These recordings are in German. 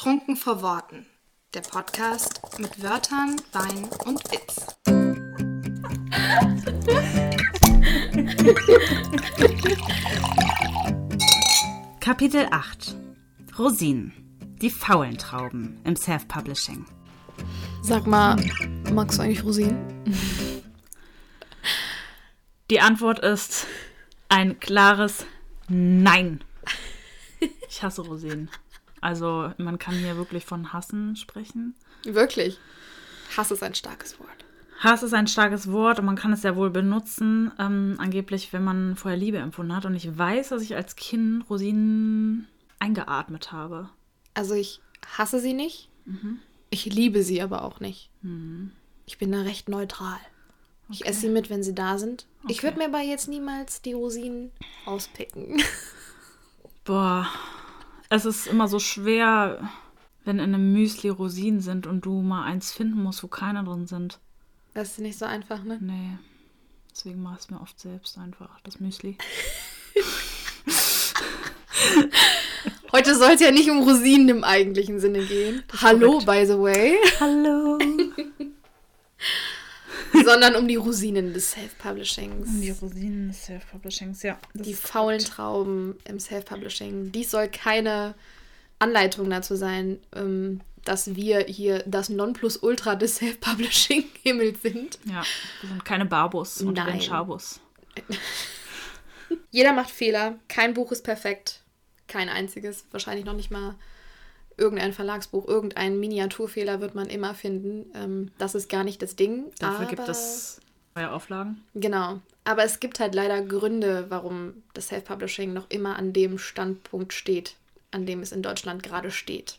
Trunken vor Worten. Der Podcast mit Wörtern, Wein und Witz. Kapitel 8 Rosinen. Die faulen Trauben im Self-Publishing. Sag mal, magst du eigentlich Rosinen? Die Antwort ist ein klares Nein. Ich hasse Rosinen. Also man kann hier wirklich von Hassen sprechen. Wirklich? Hass ist ein starkes Wort. Hass ist ein starkes Wort und man kann es ja wohl benutzen, ähm, angeblich, wenn man vorher Liebe empfunden hat. Und ich weiß, dass ich als Kind Rosinen eingeatmet habe. Also ich hasse sie nicht. Ich liebe sie aber auch nicht. Ich bin da recht neutral. Ich esse sie mit, wenn sie da sind. Ich Okay. würde mir aber jetzt niemals die Rosinen auspicken. Boah, es ist immer so schwer, wenn in einem Müsli Rosinen sind und du mal eins finden musst, wo keine drin sind. Das ist nicht so einfach, ne? Nee. Deswegen mache ich es mir oft selbst einfach, das Müsli. Heute soll es ja nicht um Rosinen im eigentlichen Sinne gehen. Hallo, by the way. Hallo. sondern um die Rosinen des Self-Publishings. Die Rosinen des Self-Publishings, ja. Die faulen korrekt. Trauben im Self-Publishing. Dies soll keine Anleitung dazu sein, ähm, dass wir hier das Nonplusultra des Self-Publishing-Himmels sind. Ja, wir sind keine Barbus Nein. den Schabus. Jeder macht Fehler. Kein Buch ist perfekt. Kein einziges. Wahrscheinlich noch nicht mal irgendein Verlagsbuch. Irgendein Miniaturfehler wird man immer finden. Ähm, das ist gar nicht das Ding. Dafür gibt es neue Auflagen. Genau. Aber es gibt halt leider Gründe, warum das Self-Publishing noch immer an dem Standpunkt steht, an dem es in Deutschland gerade steht.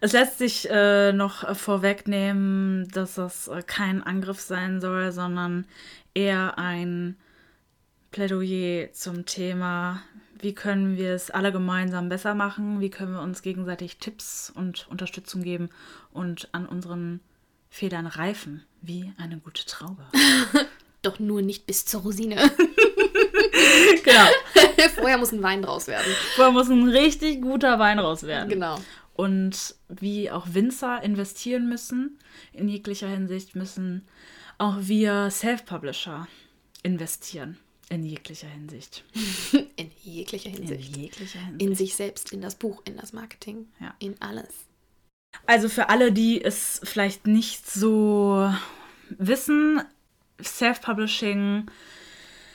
Es lässt sich äh, noch vorwegnehmen, dass das äh, kein Angriff sein soll, sondern eher ein Plädoyer zum Thema, wie können wir es alle gemeinsam besser machen, wie können wir uns gegenseitig Tipps und Unterstützung geben und an unseren Fehlern reifen, wie eine gute Traube. Doch nur nicht bis zur Rosine. genau. Vorher muss ein Wein draus werden. Vorher muss ein richtig guter Wein raus werden. Genau. Und wie auch Winzer investieren müssen, in jeglicher Hinsicht müssen auch wir Self-Publisher investieren. In jeglicher Hinsicht. In jeglicher In Hinsicht. jeglicher Hinsicht. In sich selbst, in das Buch, in das Marketing, Ja. in alles. Also für alle, die es vielleicht nicht so wissen, Self-Publishing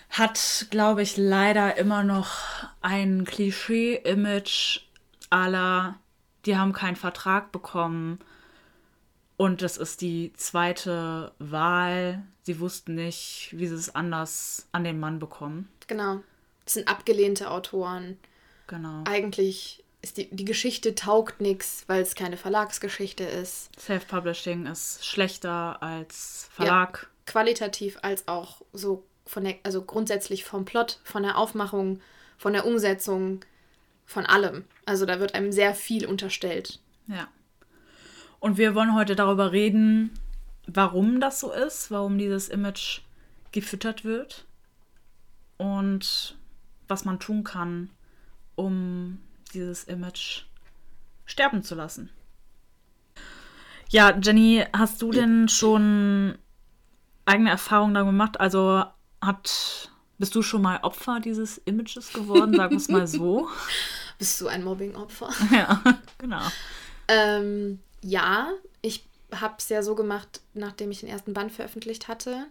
hat, glaube ich, leider immer noch ein Klischee-Image aller, die haben keinen Vertrag bekommen und das ist die zweite Wahl. Sie wussten nicht, wie sie es anders an den Mann bekommen. Genau. Das sind abgelehnte Autoren. Genau. Eigentlich ist die, die Geschichte taugt nichts, weil es keine Verlagsgeschichte ist. Self-Publishing ist schlechter als Verlag. Qualitativ als auch so von der, also grundsätzlich vom Plot, von der Aufmachung, von der Umsetzung, von allem. Also da wird einem sehr viel unterstellt. Ja. Und wir wollen heute darüber reden, warum das so ist, warum dieses Image gefüttert wird und was man tun kann, um dieses Image sterben zu lassen. Ja, Jenny, hast du denn schon eigene Erfahrungen damit gemacht? Also hat bist du schon mal Opfer dieses Images geworden, sagen wir es mal so? Bist du ein Mobbing-Opfer? ja, genau. Ähm, ja, ich habe es ja so gemacht, nachdem ich den ersten Band veröffentlicht hatte,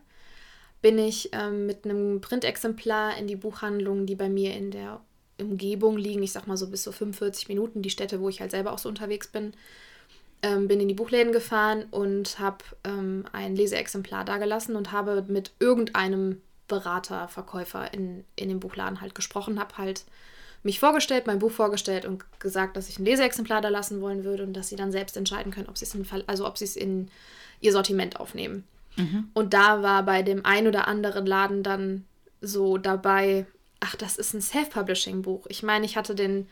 bin ich ähm, mit einem Printexemplar in die Buchhandlungen, die bei mir in der Umgebung liegen, ich sag mal so bis so 45 Minuten, die Städte, wo ich halt selber auch so unterwegs bin, ähm, bin in die Buchläden gefahren und habe ähm, ein Leseexemplar dagelassen und habe mit irgendeinem Berater, Verkäufer in, in dem Buchladen halt gesprochen, habe halt mich vorgestellt, mein Buch vorgestellt und gesagt, dass ich ein Leseexemplar da lassen wollen würde und dass sie dann selbst entscheiden können, ob sie es in, also ob sie es in ihr Sortiment aufnehmen. Und da war bei dem ein oder anderen Laden dann so dabei, ach, das ist ein Self-Publishing-Buch. Ich meine, ich hatte den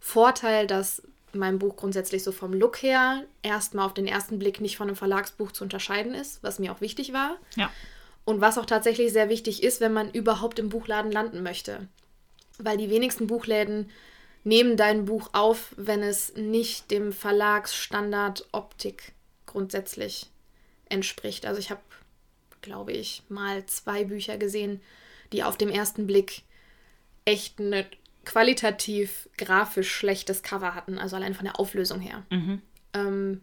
Vorteil, dass mein Buch grundsätzlich so vom Look her erstmal auf den ersten Blick nicht von einem Verlagsbuch zu unterscheiden ist, was mir auch wichtig war. Ja. Und was auch tatsächlich sehr wichtig ist, wenn man überhaupt im Buchladen landen möchte. Weil die wenigsten Buchläden nehmen dein Buch auf, wenn es nicht dem Verlagsstandard Optik grundsätzlich entspricht. Also ich habe, glaube ich, mal zwei Bücher gesehen, die auf dem ersten Blick echt ein qualitativ grafisch schlechtes Cover hatten, also allein von der Auflösung her. Mhm. Ähm,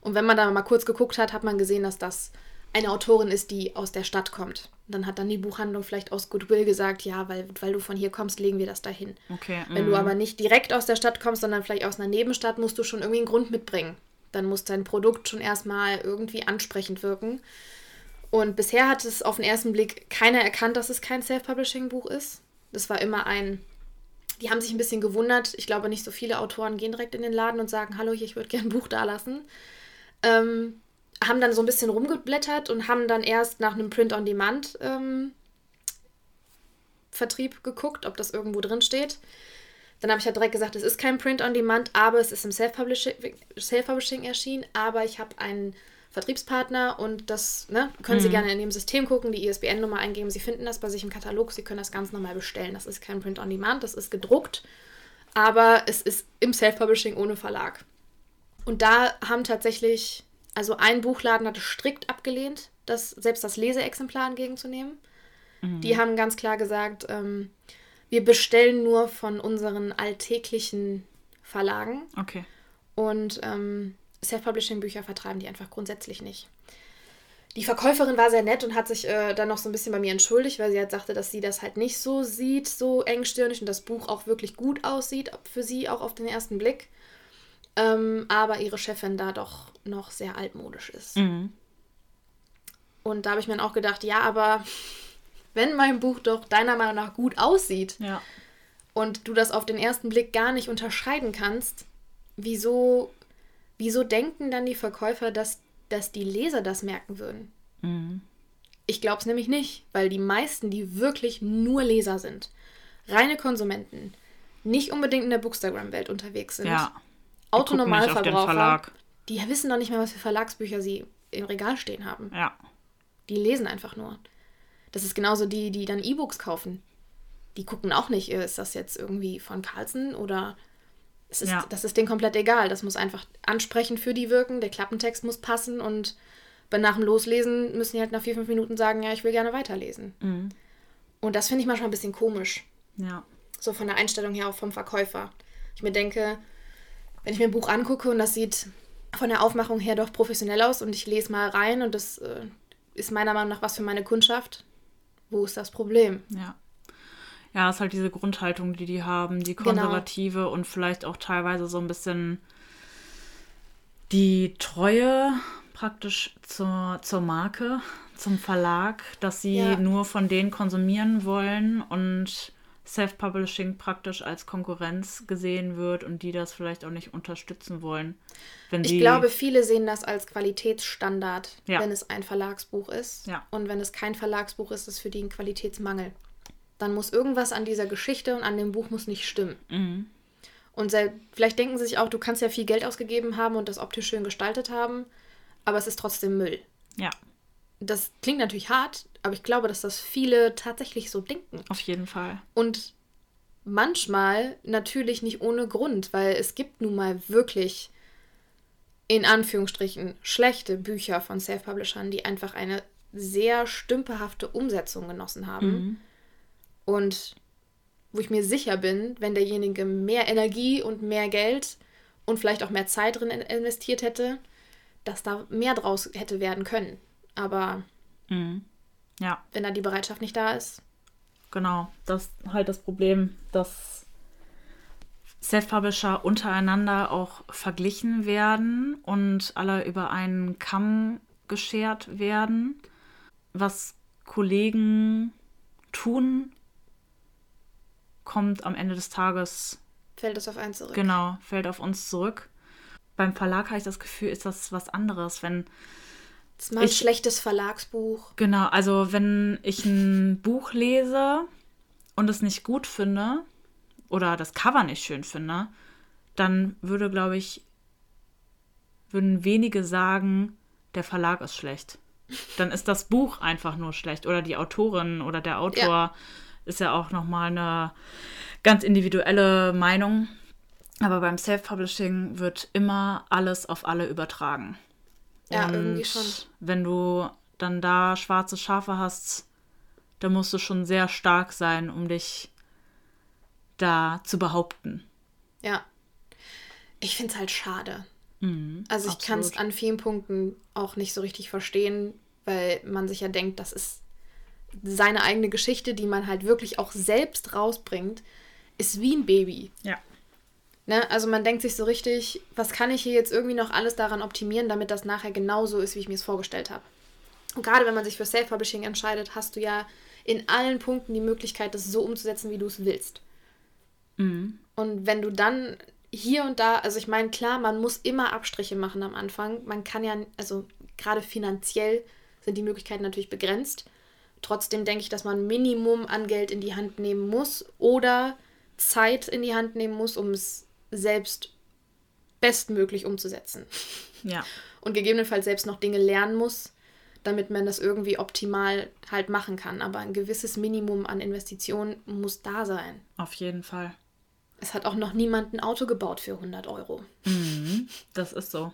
und wenn man da mal kurz geguckt hat, hat man gesehen, dass das eine Autorin ist, die aus der Stadt kommt. Dann hat dann die Buchhandlung vielleicht aus Goodwill gesagt, ja, weil, weil du von hier kommst, legen wir das dahin. Okay. Wenn mhm. du aber nicht direkt aus der Stadt kommst, sondern vielleicht aus einer Nebenstadt, musst du schon irgendwie einen Grund mitbringen. Dann muss dein Produkt schon erstmal irgendwie ansprechend wirken. Und bisher hat es auf den ersten Blick keiner erkannt, dass es kein Self-Publishing-Buch ist. Das war immer ein. Die haben sich ein bisschen gewundert. Ich glaube, nicht so viele Autoren gehen direkt in den Laden und sagen: Hallo, hier, ich würde gerne ein Buch dalassen. Ähm, haben dann so ein bisschen rumgeblättert und haben dann erst nach einem Print-on-Demand ähm, Vertrieb geguckt, ob das irgendwo drin steht. Dann habe ich halt direkt gesagt, es ist kein Print-on-Demand, aber es ist im Self-Publishing Self erschienen. Aber ich habe einen Vertriebspartner und das ne, können Sie gerne in dem System gucken, die ISBN-Nummer eingeben. Sie finden das bei sich im Katalog. Sie können das ganz normal bestellen. Das ist kein Print-on-Demand, das ist gedruckt, aber es ist im Self-Publishing ohne Verlag. Und da haben tatsächlich, also ein Buchladen hatte strikt abgelehnt, das, selbst das Leseexemplar entgegenzunehmen. Die haben ganz klar gesagt, ähm, wir bestellen nur von unseren alltäglichen Verlagen Okay. und ähm, Self-Publishing-Bücher vertreiben die einfach grundsätzlich nicht. Die Verkäuferin war sehr nett und hat sich äh, dann noch so ein bisschen bei mir entschuldigt, weil sie halt sagte, dass sie das halt nicht so sieht, so engstirnig und das Buch auch wirklich gut aussieht, für sie auch auf den ersten Blick. Ähm, aber ihre Chefin da doch noch sehr altmodisch ist. Mhm. Und da habe ich mir dann auch gedacht, ja, aber wenn mein Buch doch deiner Meinung nach gut aussieht Ja. und du das auf den ersten Blick gar nicht unterscheiden kannst, wieso, wieso denken dann die Verkäufer, dass, dass die Leser das merken würden? Mhm. Ich glaube es nämlich nicht, weil die meisten, die wirklich nur Leser sind, reine Konsumenten, nicht unbedingt in der Bookstagram-Welt unterwegs sind, Ja. Autonormalverbraucher, die wissen doch nicht mehr, was für Verlagsbücher sie im Regal stehen haben. Ja. Die lesen einfach nur. Das ist genauso die, die dann E-Books kaufen. Die gucken auch nicht, äh, ist das jetzt irgendwie von Carlsen oder es ist, Ja. das ist denen komplett egal. Das muss einfach ansprechend für die wirken, der Klappentext muss passen und bei nach dem Loslesen müssen die halt nach vier, fünf Minuten sagen, ja, ich will gerne weiterlesen. Mhm. Und das finde ich manchmal ein bisschen komisch. Ja. So von der Einstellung her auch vom Verkäufer. Ich mir denke, wenn ich mir ein Buch angucke und das sieht von der Aufmachung her doch professionell aus und ich lese mal rein und das äh, ist meiner Meinung nach was für meine Kundschaft, wo ist das Problem? Ja. Ja, ist halt diese Grundhaltung, die die haben, die Genau. konservative und vielleicht auch teilweise so ein bisschen die Treue praktisch zur, zur Marke, zum Verlag, dass sie Ja. nur von denen konsumieren wollen und Self-Publishing praktisch als Konkurrenz gesehen wird und die das vielleicht auch nicht unterstützen wollen. Ich glaube, viele sehen das als Qualitätsstandard, Ja. wenn es ein Verlagsbuch ist. Ja. Und wenn es kein Verlagsbuch ist, ist es für die ein Qualitätsmangel. Dann muss irgendwas an dieser Geschichte und an dem Buch muss nicht stimmen. Mhm. Und vielleicht denken sie sich auch, du kannst ja viel Geld ausgegeben haben und das optisch schön gestaltet haben, aber es ist trotzdem Müll. Ja, Das klingt natürlich hart, aber ich glaube, dass das viele tatsächlich so denken. auf jeden Fall. Und manchmal natürlich nicht ohne Grund, weil es gibt nun mal wirklich in Anführungsstrichen schlechte Bücher von Self-Publishern, die einfach eine sehr stümperhafte Umsetzung genossen haben. Mhm. Und wo ich mir sicher bin, wenn derjenige mehr Energie und mehr Geld und vielleicht auch mehr Zeit drin in- investiert hätte, dass da mehr draus hätte werden können. Aber Mhm. Ja. wenn da die Bereitschaft nicht da ist, Genau, das ist halt das Problem, dass Self-Publisher untereinander auch verglichen werden und alle über einen Kamm geschert werden. Was Kollegen tun, kommt am Ende des Tages, fällt es auf einen zurück. genau, fällt auf uns zurück. Beim Verlag habe ich das Gefühl, ist das was anderes, wenn Das ist mal ein Ich- schlechtes Verlagsbuch. Genau, also wenn ich ein Buch lese und es nicht gut finde oder das Cover nicht schön finde, dann würde, glaube ich, würden wenige sagen, der Verlag ist schlecht. Dann ist das Buch einfach nur schlecht oder die Autorin oder der Autor ist ja auch noch mal eine ganz individuelle Meinung. Aber beim Self-Publishing wird immer alles auf alle übertragen. Ja, Und irgendwie schon. Wenn du dann da schwarze Schafe hast, dann musst du schon sehr stark sein, um dich da zu behaupten. Ja. Ich finde es halt schade. Mhm, also ich kann es an vielen Punkten auch nicht so richtig verstehen, weil man sich ja denkt, das ist seine eigene Geschichte, die man halt wirklich auch selbst rausbringt, ist wie ein Baby. Ja. Ne? Also man denkt sich so richtig, was kann ich hier jetzt irgendwie noch alles daran optimieren, damit das nachher genauso ist, wie ich mir es vorgestellt habe. Und gerade wenn man sich für Self-Publishing entscheidet, hast du ja in allen Punkten die Möglichkeit, das so umzusetzen, wie du es willst. Mhm. Und wenn du dann hier und da, also ich meine, klar, man muss immer Abstriche machen am Anfang. Man kann ja, also gerade finanziell sind die Möglichkeiten natürlich begrenzt. Trotzdem denke ich, dass man ein Minimum an Geld in die Hand nehmen muss oder Zeit in die Hand nehmen muss, um es selbst bestmöglich umzusetzen. Ja. Und gegebenenfalls selbst noch Dinge lernen muss, damit man das irgendwie optimal halt machen kann. Aber ein gewisses Minimum an Investitionen muss da sein. Auf jeden Fall. Es hat auch noch niemand ein Auto gebaut für 100 Euro. Mhm, das ist so.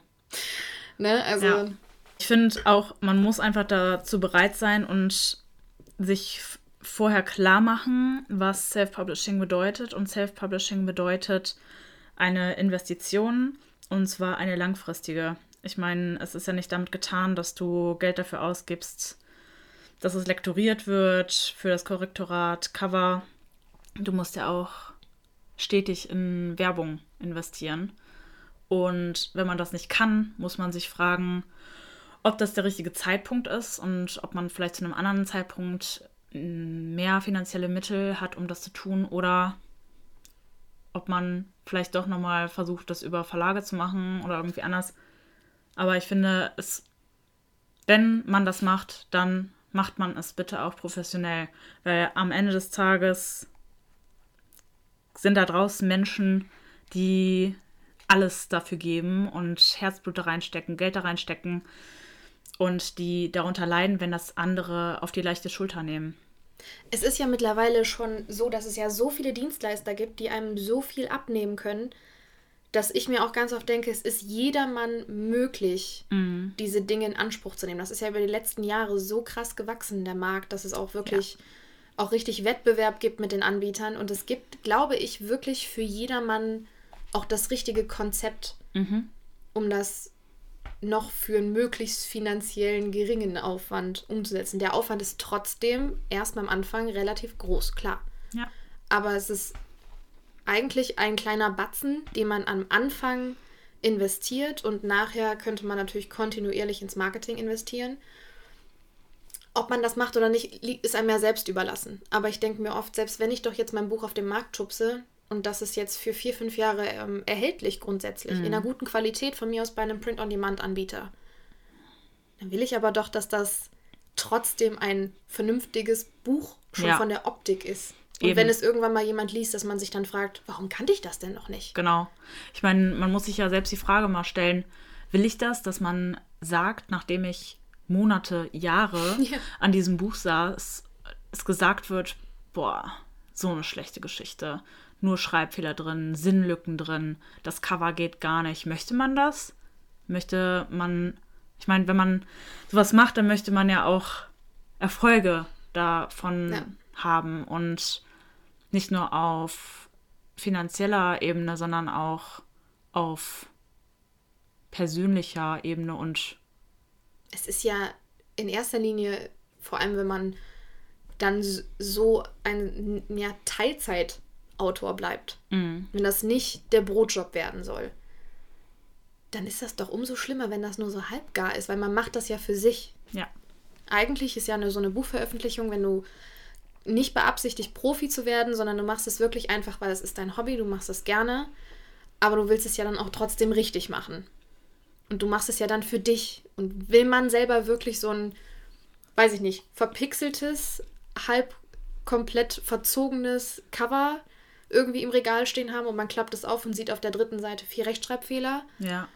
ne, also. Ja. Ich finde auch, man muss einfach dazu bereit sein und sich vorher klar machen, was Self-Publishing bedeutet. Und Self-Publishing bedeutet eine Investition und zwar eine langfristige. Ich meine, es ist ja nicht damit getan, dass du Geld dafür ausgibst, dass es lektoriert wird für das Korrektorat, Cover. Du musst ja auch stetig in Werbung investieren. Und wenn man das nicht kann, muss man sich fragen, ob das der richtige Zeitpunkt ist und ob man vielleicht zu einem anderen Zeitpunkt mehr finanzielle Mittel hat, um das zu tun oder ob man vielleicht doch nochmal versucht, das über Verlage zu machen oder irgendwie anders. Aber ich finde, es, wenn man das macht, dann macht man es bitte auch professionell. Weil am Ende des Tages sind da draußen Menschen, die alles dafür geben und Herzblut da reinstecken, Geld da reinstecken und die darunter leiden, wenn das andere auf die leichte Schulter nehmen. Es ist ja mittlerweile schon so, dass es ja so viele Dienstleister gibt, die einem so viel abnehmen können, dass ich mir auch ganz oft denke, es ist jedermann möglich, mhm. diese Dinge in Anspruch zu nehmen. Das ist ja über die letzten Jahre so krass gewachsen, der Markt, dass es auch wirklich ja. auch richtig Wettbewerb gibt mit den Anbietern. Und es gibt, glaube ich, wirklich für jedermann auch das richtige Konzept, mhm. um das noch für einen möglichst finanziellen geringen Aufwand umzusetzen. Der Aufwand ist trotzdem erst am Anfang relativ groß, klar. Ja. Aber es ist eigentlich ein kleiner Batzen, den man am Anfang investiert und nachher könnte man natürlich kontinuierlich ins Marketing investieren. Ob man das macht oder nicht, ist einem ja selbst überlassen. Aber ich denke mir oft, selbst wenn ich doch jetzt mein Buch auf den Markt schubse, und das ist jetzt für vier, fünf Jahre ähm, erhältlich grundsätzlich, mhm. in einer guten Qualität von mir aus bei einem Print-on-Demand-Anbieter. Dann will ich aber doch, dass das trotzdem ein vernünftiges Buch schon ja. von der Optik ist. Und Eben. wenn es irgendwann mal jemand liest, dass man sich dann fragt, warum kannte ich das denn noch nicht? Genau. Ich meine, man muss sich ja selbst die Frage mal stellen, will ich das, dass man sagt, nachdem ich Monate, Jahre ja. an diesem Buch saß, es gesagt wird, boah, so eine schlechte Geschichte nur Schreibfehler drin, Sinnlücken drin, das Cover geht gar nicht. Möchte man das? Möchte man, ich meine, wenn man sowas macht, dann möchte man ja auch Erfolge davon ja. haben und nicht nur auf finanzieller Ebene, sondern auch auf persönlicher Ebene und es ist ja in erster Linie, vor allem wenn man dann so ein ja, Teilzeit Autor bleibt. Mhm. Wenn das nicht der Brotjob werden soll, dann ist das doch umso schlimmer, wenn das nur so halbgar ist, weil man macht das ja für sich. Ja. Eigentlich ist ja eine, so eine Buchveröffentlichung, wenn du nicht beabsichtigt, Profi zu werden, sondern du machst es wirklich einfach, weil es ist dein Hobby, du machst es gerne, aber du willst es ja dann auch trotzdem richtig machen. Und du machst es ja dann für dich. Und will man selber wirklich so ein, weiß ich nicht, verpixeltes, halb komplett verzogenes Cover irgendwie im Regal stehen haben und man klappt es auf und sieht auf der dritten Seite vier Rechtschreibfehler. Ja.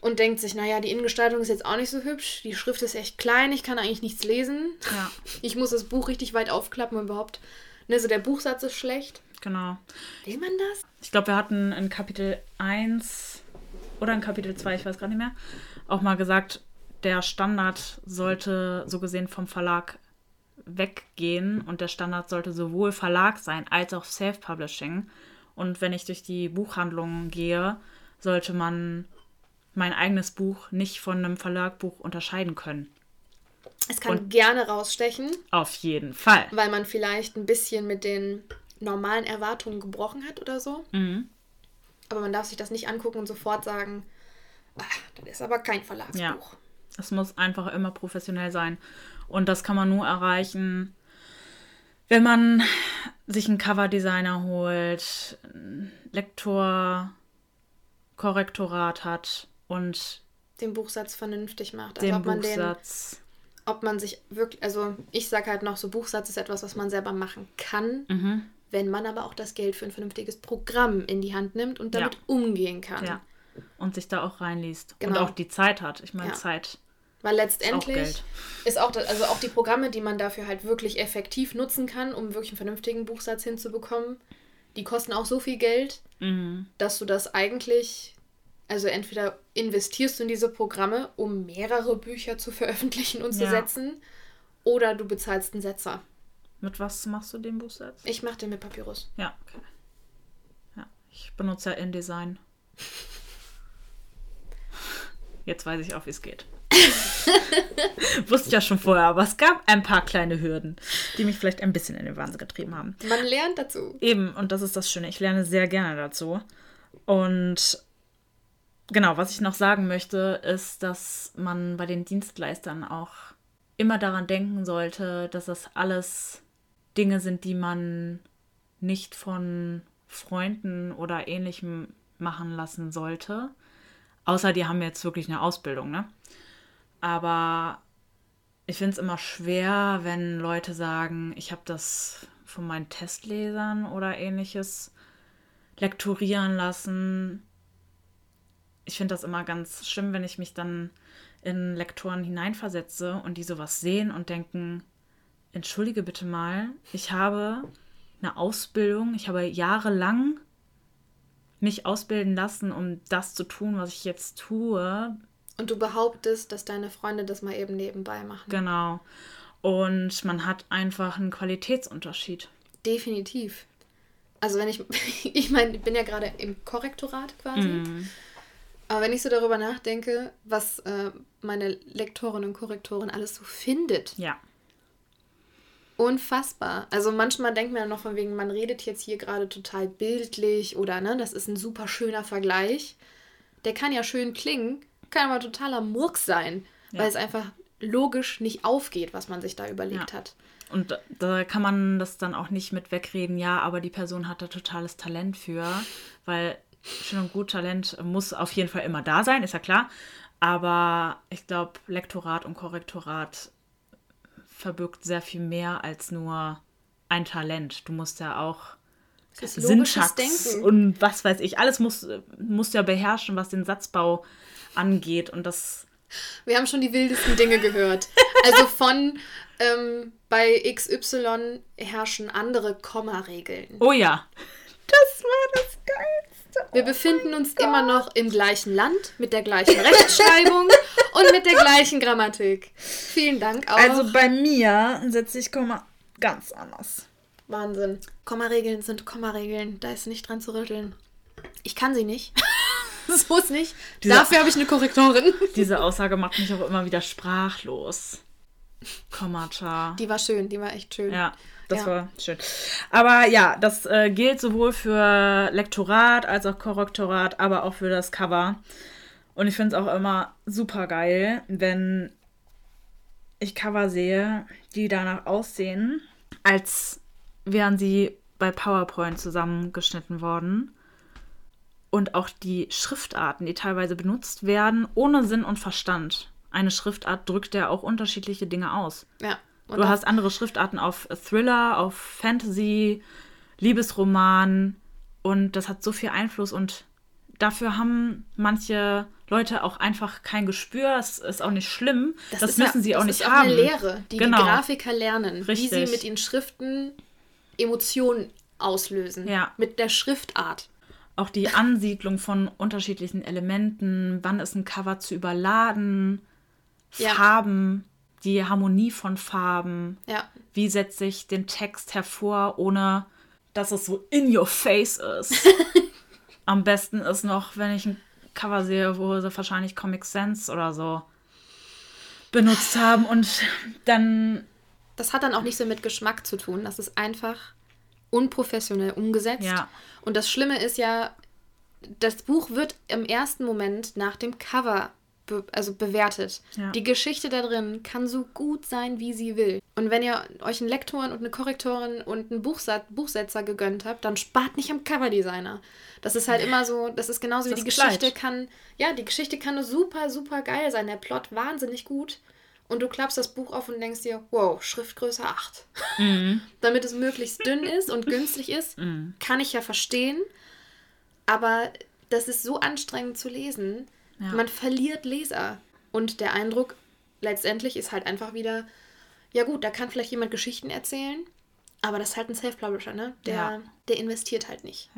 Und denkt sich, naja, die Innengestaltung ist jetzt auch nicht so hübsch, die Schrift ist echt klein, ich kann eigentlich nichts lesen. Ja. Ich muss das Buch richtig weit aufklappen und überhaupt, ne, so der Buchsatz ist schlecht. Genau. Will man das? Ich glaube, wir hatten in Kapitel 1 oder in Kapitel 2, ich weiß gar nicht mehr, auch mal gesagt, der Standard sollte so gesehen vom Verlag weggehen und der Standard sollte sowohl Verlag sein als auch Self-Publishing. Und wenn ich durch die Buchhandlungen gehe, sollte man mein eigenes Buch nicht von einem Verlagbuch unterscheiden können. Es kann und gerne rausstechen. Auf jeden Fall. Weil man vielleicht ein bisschen mit den normalen Erwartungen gebrochen hat oder so. Mhm. Aber man darf sich das nicht angucken und sofort sagen, ach, das ist aber kein Verlagsbuch. Ja. Es muss einfach immer professionell sein. Und das kann man nur erreichen, wenn man sich einen Coverdesigner holt, Lektor, Korrektorat hat und den Buchsatz vernünftig macht. Also den ob man Buchsatz. Den, ob man sich wirklich, also ich sage halt noch, so Buchsatz ist etwas, was man selber machen kann, mhm. wenn man aber auch das Geld für ein vernünftiges Programm in die Hand nimmt und damit ja. umgehen kann. Ja. Und sich da auch reinliest. Genau. Und auch die Zeit hat. Ich meine, ja. Zeit. Weil letztendlich ist auch, ist auch, also auch die Programme, die man dafür halt wirklich effektiv nutzen kann, um wirklich einen vernünftigen Buchsatz hinzubekommen, die kosten auch so viel Geld, mhm. dass du das eigentlich also entweder investierst du in diese Programme, um mehrere Bücher zu veröffentlichen und zu ja. setzen, oder du bezahlst einen Setzer. Mit was machst du den Buchsatz? Ich mache den mit Papyrus. Ja, okay. Ja, ich benutze ja InDesign. Jetzt weiß ich auch, wie es geht. Wusste ich ja schon vorher, aber es gab ein paar kleine Hürden, die mich vielleicht ein bisschen in den Wahnsinn getrieben haben. Man lernt dazu. Eben, und das ist das Schöne. Ich lerne sehr gerne dazu. Und genau, was ich noch sagen möchte, ist, dass man bei den Dienstleistern auch immer daran denken sollte, dass das alles Dinge sind, die man nicht von Freunden oder ähnlichem machen lassen sollte. Außer die haben jetzt wirklich eine Ausbildung, ne? Aber ich finde es immer schwer, wenn Leute sagen, ich habe das von meinen Testlesern oder ähnliches lektorieren lassen ich finde das immer ganz schlimm, wenn ich mich dann in Lektoren hineinversetze und die sowas sehen und denken, entschuldige bitte mal, ich habe eine Ausbildung, ich habe jahrelang mich ausbilden lassen, um das zu tun, was ich jetzt tue. Und du behauptest, dass deine Freunde das mal eben nebenbei machen. Genau. Und man hat einfach einen Qualitätsunterschied. Definitiv. Also wenn ich, ich meine, ich bin ja gerade im Korrektorat quasi. Mm. Aber wenn ich so darüber nachdenke, was äh, meine Lektorin und Korrektorin alles so findet. Ja. Unfassbar. Also manchmal denkt man noch von wegen, man redet jetzt hier gerade total bildlich oder ne, das ist ein super schöner Vergleich. Der kann ja schön klingen, kann aber totaler Murks sein, ja. weil es einfach logisch nicht aufgeht, was man sich da überlegt ja. hat. Und da kann man das dann auch nicht mit wegreden, ja, aber die Person hat da totales Talent für, weil schön und gut, Talent muss auf jeden Fall immer da sein, ist ja klar. Aber ich glaube, Lektorat und Korrektorat verbirgt sehr viel mehr als nur ein Talent. Du musst ja auch Syntax Denken. und was weiß ich, alles muss, musst du ja beherrschen, was den Satzbau angeht. Und das. Wir haben schon die wildesten Dinge gehört. Also von ähm, bei XY herrschen andere Kommaregeln. Oh ja. Das war das Geil. Wir befinden uns oh immer noch im gleichen Land, mit der gleichen Rechtschreibung und mit der gleichen Grammatik. Vielen Dank auch. Also bei mir setze ich Komma ganz anders. Wahnsinn. Kommaregeln sind Kommaregeln. Da ist nicht dran zu rütteln. Ich kann sie nicht. So ist nicht. Diese, Dafür habe ich eine Korrektorin. Diese Aussage macht mich auch immer wieder sprachlos. Kommata. Die war schön, die war echt schön. Ja. Das ja. war schön. Aber ja, das äh, gilt sowohl für Lektorat als auch Korrektorat, aber auch für das Cover. Und ich finde es auch immer super geil, wenn ich Cover sehe, die danach aussehen, als wären sie bei PowerPoint zusammengeschnitten worden. Und auch die Schriftarten, die teilweise benutzt werden, ohne Sinn und Verstand. Eine Schriftart drückt ja auch unterschiedliche Dinge aus. Ja. Du hast andere Schriftarten auf Thriller, auf Fantasy, Liebesroman und das hat so viel Einfluss und dafür haben manche Leute auch einfach kein Gespür. Es ist auch nicht schlimm. Das, das müssen ja, sie auch nicht haben. Das ist eine Lehre, die genau. die Grafiker lernen, Richtig. wie sie mit ihren Schriften Emotionen auslösen. Ja. Mit der Schriftart. Auch die Ansiedlung von unterschiedlichen Elementen, wann ist ein Cover zu überladen, Ja. Farben, die Harmonie von Farben, Ja. wie setze ich den Text hervor, ohne dass es so in your face ist. Am besten ist noch, wenn ich ein Cover sehe, wo sie wahrscheinlich Comic Sans oder so benutzt haben und dann Das hat dann auch nicht so mit Geschmack zu tun. Das ist einfach unprofessionell umgesetzt. Ja. Und das Schlimme ist ja, das Buch wird im ersten Moment nach dem Cover be also bewertet. Ja. Die Geschichte da drin kann so gut sein, wie sie will. Und wenn ihr euch einen Lektoren und eine Korrektorin und einen Buchsat Buchsetzer gegönnt habt, dann spart nicht am Coverdesigner. Das ist halt immer so, das ist genauso wie Das die Geschichte Kleid. kann, ja, die Geschichte kann nur super, super geil sein, der Plot wahnsinnig gut. Und du klappst das Buch auf und denkst dir, wow, Schriftgröße 8. Damit es möglichst dünn ist und günstig ist, kann ich ja verstehen. Aber das ist so anstrengend zu lesen. Ja. Man verliert Leser. Und der Eindruck letztendlich ist halt einfach wieder, ja gut, da kann vielleicht jemand Geschichten erzählen, aber das ist halt ein Self-Publisher, ne? Der, Ja. der investiert halt nicht.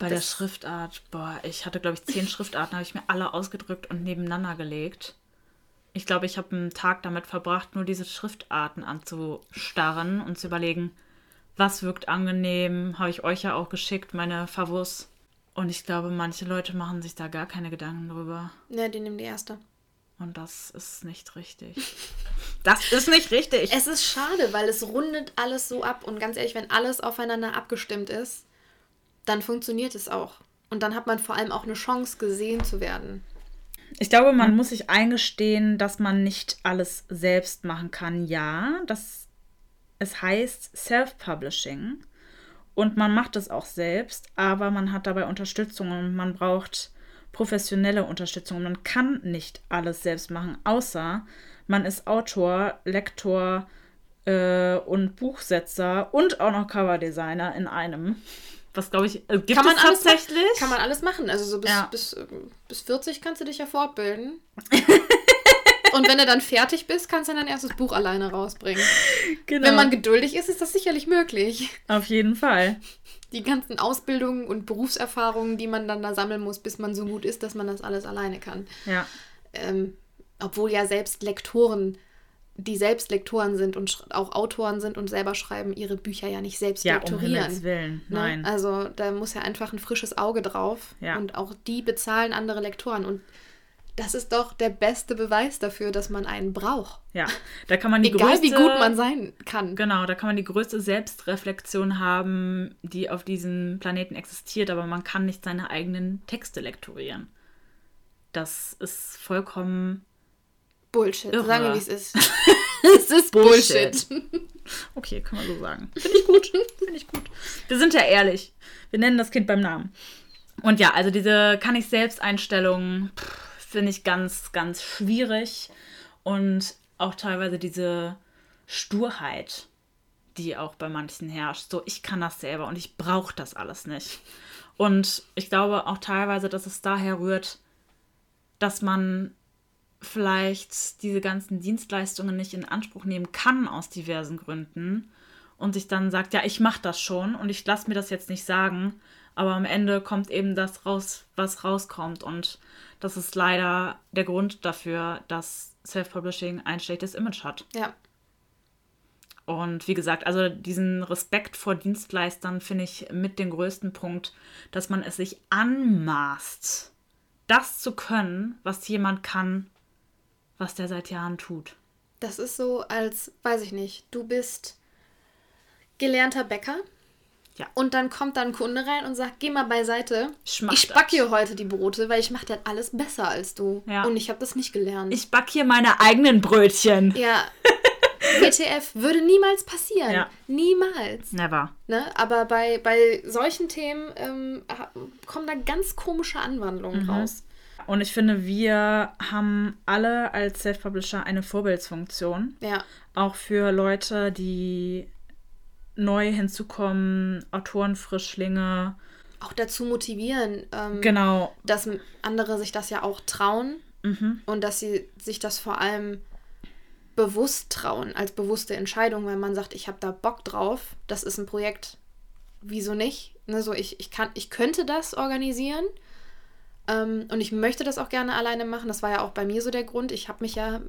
Bei der Das- Schriftart, boah, ich hatte, glaube ich, zehn Schriftarten, habe ich mir alle ausgedrückt und nebeneinander gelegt. Ich glaube, ich habe einen Tag damit verbracht, nur diese Schriftarten anzustarren und zu überlegen, was wirkt angenehm. Habe ich euch ja auch geschickt, meine Favos. Und ich glaube, manche Leute machen sich da gar keine Gedanken drüber. Ne, die nehmen die erste. Und das ist nicht richtig. Das ist nicht richtig. Es ist schade, weil es rundet alles so ab. Und ganz ehrlich, wenn alles aufeinander abgestimmt ist, dann funktioniert es auch. Und dann hat man vor allem auch eine Chance, gesehen zu werden. Ich glaube, man muss sich eingestehen, dass man nicht alles selbst machen kann. Ja, das, es heißt Self-Publishing und man macht es auch selbst, aber man hat dabei Unterstützung und man braucht professionelle Unterstützung. Man kann nicht alles selbst machen, außer man ist Autor, Lektor äh, und Buchsetzer und auch noch Coverdesigner in einem. Was glaube ich, äh, gibt Kann man es alles tatsächlich? Machen, kann man alles machen. Also so bis, Ja. bis, äh, bis 40 kannst du dich ja fortbilden. Und wenn du dann fertig bist, kannst du dein erstes Buch alleine rausbringen. genau. Wenn man geduldig ist, ist das sicherlich möglich. Auf jeden Fall. Die ganzen Ausbildungen und Berufserfahrungen, die man dann da sammeln muss, bis man so gut ist, dass man das alles alleine kann. Ja. Ähm, obwohl ja selbst Lektoren, die selbst Lektoren sind und auch Autoren sind und selber schreiben, ihre Bücher ja nicht selbst Ja, um lektorieren. Himmels Willen. Ne? Nein. Also da muss ja einfach ein frisches Auge drauf. Ja. Und auch die bezahlen andere Lektoren. Und das ist doch der beste Beweis dafür, dass man einen braucht. Ja, da kann man die Egal größte, wie gut man sein kann. Genau, da kann man die größte Selbstreflexion haben, die auf diesem Planeten existiert, aber man kann nicht seine eigenen Texte lektorieren. Das ist vollkommen Bullshit. Irre. Sagen wir, wie es ist. es ist Bullshit. Bullshit. okay, kann man so sagen. Finde ich gut, finde ich gut. Wir sind ja ehrlich. Wir nennen das Kind beim Namen. Und ja, also diese kann ich selbst Einstellung finde ich ganz, ganz schwierig und auch teilweise diese Sturheit, die auch bei manchen herrscht. So, ich kann das selber und ich brauche das alles nicht. Und ich glaube auch teilweise, dass es daher rührt, dass man vielleicht diese ganzen Dienstleistungen nicht in Anspruch nehmen kann aus diversen Gründen und sich dann sagt, ja, ich mache das schon und ich lasse mir das jetzt nicht sagen, aber am Ende kommt eben das raus, was rauskommt und das ist leider der Grund dafür, dass Self-Publishing ein schlechtes Image hat. Ja. Und wie gesagt, also diesen Respekt vor Dienstleistern finde ich mit dem größten Punkt, dass man es sich anmaßt, das zu können, was jemand kann, was der seit Jahren tut. Das ist so, als, weiß ich nicht, du bist gelernter Bäcker. Ja. Und dann kommt da ein Kunde rein und sagt, geh mal beiseite. Ich mach ich das. back hier heute die Brote, weil ich mache das alles besser als du. Ja. Und ich habe das nicht gelernt. Ich back hier meine eigenen Brötchen. ja. WTF würde niemals passieren. Ja. Niemals. Never. Ne? Aber bei, bei solchen Themen ähm, kommen da ganz komische Anwandlungen raus. Und ich finde, wir haben alle als Self-Publisher eine Vorbildsfunktion. Ja. Auch für Leute, die neu hinzukommen, Autorenfrischlinge. Auch dazu motivieren, ähm, Genau. dass andere sich das ja auch trauen Mhm. und dass sie sich das vor allem bewusst trauen, als bewusste Entscheidung, weil man sagt, ich habe da Bock drauf, das ist ein Projekt, wieso nicht? Ne, so ich, ich, kann, ich könnte das organisieren. Ähm, und ich möchte das auch gerne alleine machen. Das war ja auch bei mir so der Grund. Ich habe mich ja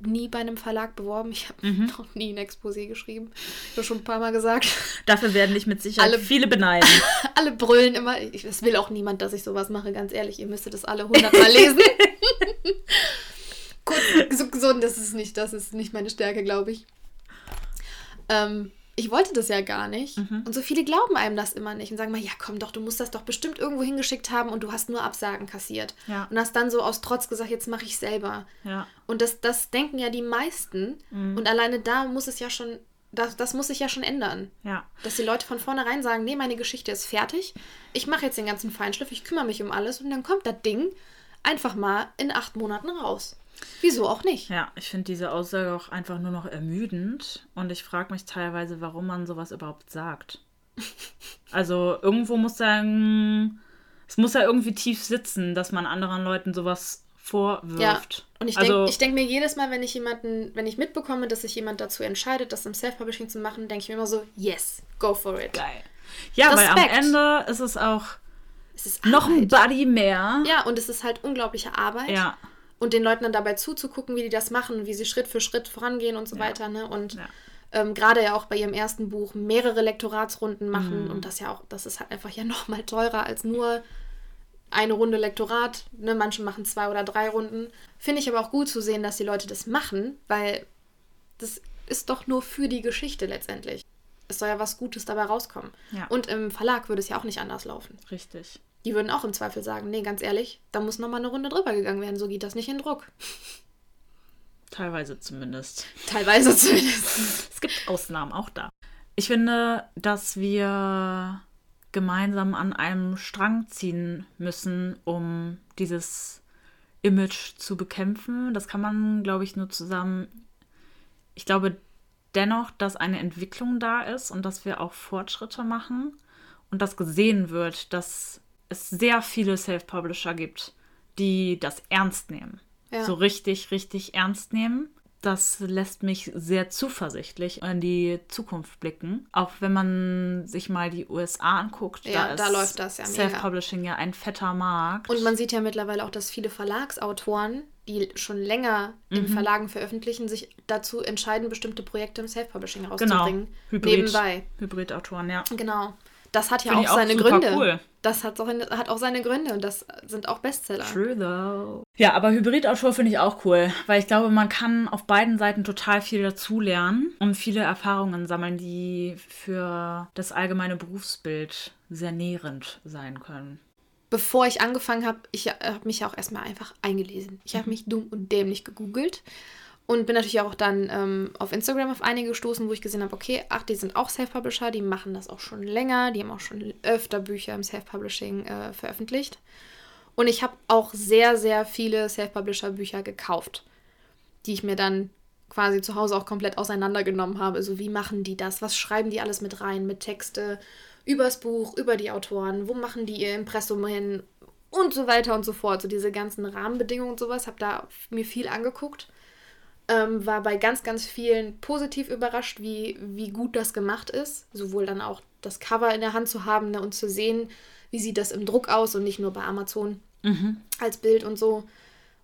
nie bei einem Verlag beworben. Ich habe mhm. noch nie ein Exposé geschrieben. Ich habe schon ein paar Mal gesagt. Dafür werden dich mit Sicherheit alle, viele beneiden. alle brüllen immer. Es will auch niemand, dass ich sowas mache, ganz ehrlich. Ihr müsstet das alle hundertmal lesen. Gut, so gesund, das ist nicht, das ist nicht meine Stärke, glaube ich. Ähm, ich wollte das ja gar nicht. Mhm. Und so viele glauben einem das immer nicht und sagen mal, ja komm doch, du musst das doch bestimmt irgendwo hingeschickt haben und du hast nur Absagen kassiert. Ja. Und hast dann so aus Trotz gesagt, jetzt mache ich selber. Ja. Und das, das denken ja die meisten. Mhm. Und alleine da muss es ja schon, das, das muss sich ja schon ändern. Ja. Dass die Leute von vornherein sagen, nee, meine Geschichte ist fertig. Ich mache jetzt den ganzen Feinschliff, ich kümmere mich um alles und dann kommt das Ding einfach mal in acht Monaten raus. Wieso auch nicht? Ja, ich finde diese Aussage auch einfach nur noch ermüdend und ich frage mich teilweise, warum man sowas überhaupt sagt. also irgendwo muss sagen, es muss ja irgendwie tief sitzen, dass man anderen Leuten sowas vorwirft. Ja, und ich denke also, denk mir jedes Mal, wenn ich jemanden, wenn ich mitbekomme, dass sich jemand dazu entscheidet, das im Self-Publishing zu machen, denke ich mir immer so, yes, go for it. Geil. Ja, Respekt. weil am Ende ist es auch es ist noch ein Buddy mehr. Ja, und es ist halt unglaubliche Arbeit. Ja und den Leuten dann dabei zuzugucken, wie die das machen, wie sie Schritt für Schritt vorangehen und so ja. weiter. Ne? Und ja. ähm, gerade ja auch bei ihrem ersten Buch mehrere Lektoratsrunden machen mhm. und das ja auch, das ist halt einfach ja nochmal teurer als nur eine Runde Lektorat. Ne? Manche machen zwei oder drei Runden. Finde ich aber auch gut zu sehen, dass die Leute das machen, weil das ist doch nur für die Geschichte letztendlich. Es soll ja was Gutes dabei rauskommen. Ja. Und im Verlag würde es ja auch nicht anders laufen. Richtig. Die würden auch im Zweifel sagen, nee, ganz ehrlich, da muss noch mal eine Runde drüber gegangen werden, so geht das nicht in Druck. Teilweise zumindest. Teilweise zumindest. es gibt Ausnahmen auch da. Ich finde, dass wir gemeinsam an einem Strang ziehen müssen, um dieses Image zu bekämpfen. Das kann man, glaube ich, nur zusammen. Ich glaube dennoch, dass eine Entwicklung da ist und dass wir auch Fortschritte machen und dass gesehen wird, dass es sehr viele Self-Publisher gibt, die das ernst nehmen. Ja. So richtig, richtig ernst nehmen. Das lässt mich sehr zuversichtlich in die Zukunft blicken. Auch wenn man sich mal die USA anguckt, ja, da, da läuft das ja Self-Publishing ja ein fetter Markt. Und man sieht ja mittlerweile auch, dass viele Verlagsautoren, die schon länger mhm. in Verlagen veröffentlichen, sich dazu entscheiden, bestimmte Projekte im Self-Publishing genau. rauszubringen. Genau. Hybrid, nebenbei. Hybrid-Autoren, ja. Genau. Das hat ja auch, auch seine Gründe. Cool. Das hat auch, hat auch seine Gründe und das sind auch Bestseller. True though. Ja, aber Hybridautor finde ich auch cool, weil ich glaube, man kann auf beiden Seiten total viel dazulernen und viele Erfahrungen sammeln, die für das allgemeine Berufsbild sehr nährend sein können. Bevor ich angefangen habe, ich habe mich ja auch erstmal einfach eingelesen. Ich habe mhm. mich dumm und dämlich gegoogelt und bin natürlich auch dann ähm, auf Instagram auf einige gestoßen, wo ich gesehen habe, okay, ach, die sind auch Self-Publisher, die machen das auch schon länger, die haben auch schon öfter Bücher im Self-Publishing äh, veröffentlicht. Und ich habe auch sehr, sehr viele Self-Publisher-Bücher gekauft, die ich mir dann quasi zu Hause auch komplett auseinandergenommen habe. Also wie machen die das? Was schreiben die alles mit rein? Mit Texte übers Buch, über die Autoren? Wo machen die ihr Impressum hin? Und so weiter und so fort. So diese ganzen Rahmenbedingungen und sowas. Habe da mir viel angeguckt ähm, war bei ganz, ganz vielen positiv überrascht, wie, wie gut das gemacht ist. Sowohl dann auch das Cover in der Hand zu haben ne, und zu sehen, wie sieht das im Druck aus und nicht nur bei Amazon mhm. als Bild und so.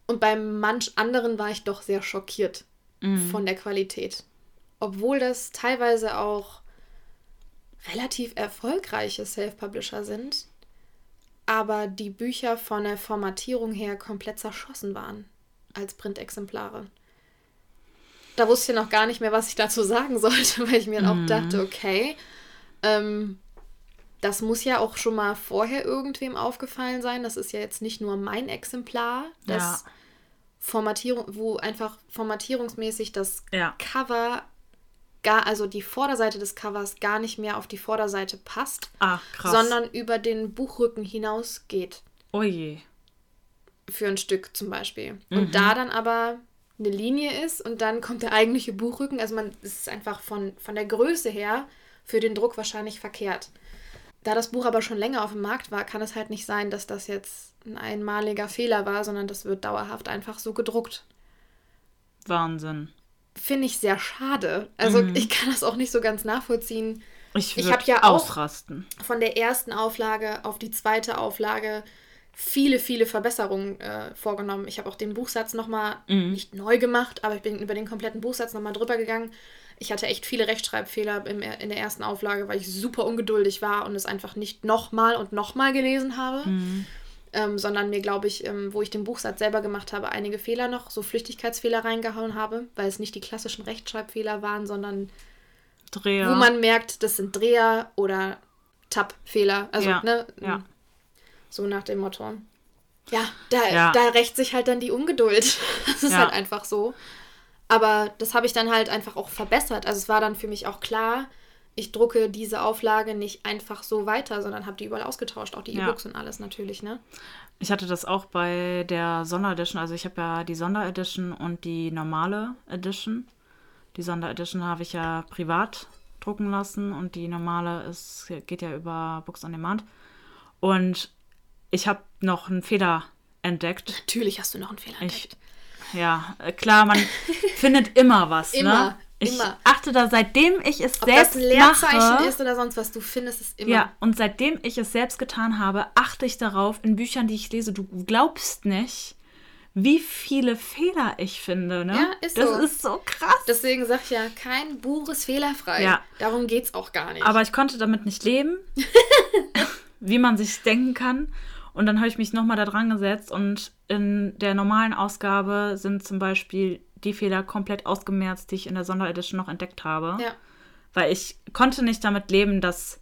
Und bei manch anderen war ich doch sehr schockiert mhm. von der Qualität. Obwohl das teilweise auch relativ erfolgreiche Self-Publisher sind, aber die Bücher von der Formatierung her komplett zerschossen waren als Printexemplare da wusste ich noch gar nicht mehr, was ich dazu sagen sollte, weil ich mir dann mhm. auch dachte, okay, ähm, das muss ja auch schon mal vorher irgendwem aufgefallen sein. Das ist ja jetzt nicht nur mein Exemplar, das ja. Formatierung, wo einfach formatierungsmäßig das ja. Cover gar, also die Vorderseite des Covers gar nicht mehr auf die Vorderseite passt, ah, sondern über den Buchrücken hinausgeht. Oh je. Für ein Stück zum Beispiel. Mhm. Und da dann aber eine Linie ist und dann kommt der eigentliche Buchrücken. Also man es ist einfach von, von der Größe her für den Druck wahrscheinlich verkehrt. Da das Buch aber schon länger auf dem Markt war, kann es halt nicht sein, dass das jetzt ein einmaliger Fehler war, sondern das wird dauerhaft einfach so gedruckt. Wahnsinn. Finde ich sehr schade. Also mhm. ich kann das auch nicht so ganz nachvollziehen, Ich, Ich habe ja auch ausrasten. von der ersten Auflage auf die zweite Auflage viele, viele Verbesserungen äh, vorgenommen. Ich habe auch den Buchsatz nochmal nicht neu gemacht, aber ich bin über den kompletten Buchsatz nochmal drüber gegangen. Ich hatte echt viele Rechtschreibfehler im, in der ersten Auflage, weil ich super ungeduldig war und es einfach nicht nochmal und nochmal gelesen habe. Ähm, sondern mir, glaube ich, ähm, wo ich den Buchsatz selber gemacht habe, einige Fehler noch, so Flüchtigkeitsfehler reingehauen habe, weil es nicht die klassischen Rechtschreibfehler waren, sondern Dreher. wo man merkt, das sind Dreher oder Tab-Fehler. Also, Ja, ne? ja. So nach dem Motto. Ja, da, Ja. da rächt sich halt dann die Ungeduld. Das ist Ja. halt einfach so. Aber das habe ich dann halt einfach auch verbessert. Also es war dann für mich auch klar, ich drucke diese Auflage nicht einfach so weiter, sondern habe die überall ausgetauscht, auch die Ja. E-Books und alles natürlich, ne? Ich hatte das auch bei der Sonderedition. Also ich habe ja die Sonderedition und die normale Edition. Die Sonderedition habe ich ja privat drucken lassen und die normale ist, geht ja über Books on Demand. Und ich habe noch einen Fehler entdeckt. Natürlich hast du noch einen Fehler Ich, entdeckt. ja, äh, klar, man findet immer was. Immer, ne? Ich immer. achte da, seitdem ich es Ob selbst das ein Leerzeichen mache, ist oder sonst was, du findest es immer. Ja, und seitdem ich es selbst getan habe, achte ich darauf in Büchern, die ich lese. Du glaubst nicht, wie viele Fehler ich finde. Ne? Ja, ist das so. ist so krass. Deswegen sag ich ja, kein Buch ist fehlerfrei. Ja. Darum geht's auch gar nicht. Aber ich konnte damit nicht leben, wie man sich denken kann. Und dann habe ich mich nochmal da dran gesetzt und in der normalen Ausgabe sind zum Beispiel die Fehler komplett ausgemerzt, die ich in der Sonderedition noch entdeckt habe. ja. Weil ich konnte nicht damit leben, dass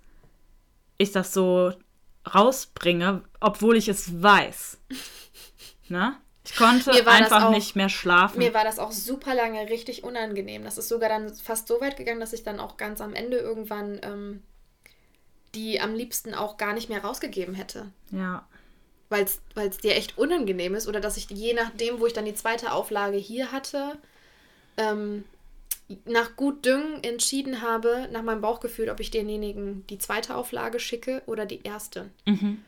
ich das so rausbringe, obwohl ich es weiß. Ne? Ich konnte einfach auch- nicht mehr schlafen. Mir war das auch super lange richtig unangenehm. Das ist sogar dann fast so weit gegangen, dass ich dann auch ganz am Ende irgendwann ähm, die am liebsten auch gar nicht mehr rausgegeben hätte. ja. Weil es dir echt unangenehm ist oder dass ich je nachdem, wo ich dann die zweite Auflage hier hatte, ähm, nach gut Düngen entschieden habe, nach meinem Bauchgefühl, ob ich denjenigen die zweite Auflage schicke oder die erste. Mhm.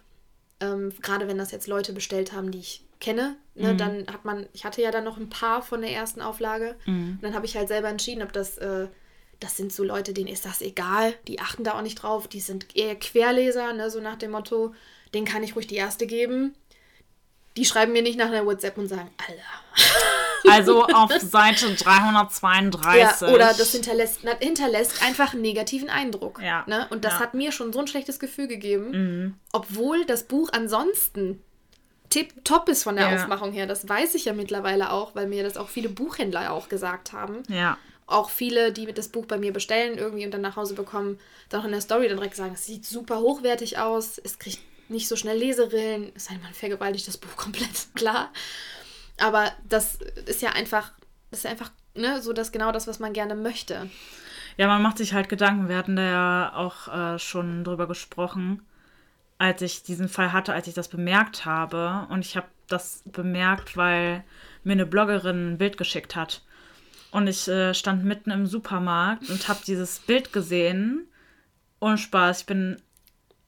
Ähm, Gerade wenn das jetzt Leute bestellt haben, die ich kenne, ne, Mhm. dann hat man, ich hatte ja dann noch ein paar von der ersten Auflage. Mhm. Und dann habe ich halt selber entschieden, ob das, äh, das sind so Leute, denen ist das egal, die achten da auch nicht drauf, die sind eher Querleser, ne, so nach dem Motto, denen kann ich ruhig die erste geben. Die schreiben mir nicht nach einer WhatsApp und sagen, Alter. Also auf Seite 332. Ja, oder das hinterlässt, hinterlässt einfach einen negativen Eindruck. Ja, Ne? Und das ja. hat mir schon so ein schlechtes Gefühl gegeben, Mhm. obwohl das Buch ansonsten tipptopp ist von der Ja. Aufmachung her. Das weiß ich ja mittlerweile auch, weil mir das auch viele Buchhändler auch gesagt haben. Ja. Auch viele, die das Buch bei mir bestellen irgendwie und dann nach Hause bekommen, dann auch in der Story dann direkt sagen, es sieht super hochwertig aus, es kriegt nicht so schnell Leserillen, es sei denn, man vergewaltigt das Buch komplett, klar. Aber das ist ja einfach, das ist einfach ne, so das genau das, was man gerne möchte. Ja, man macht sich halt Gedanken. Wir hatten da ja auch äh, schon drüber gesprochen, als ich diesen Fall hatte, als ich das bemerkt habe. Und ich habe das bemerkt, weil mir eine Bloggerin ein Bild geschickt hat. Und ich äh, stand mitten im Supermarkt und habe dieses Bild gesehen. Ohne Spaß, ich bin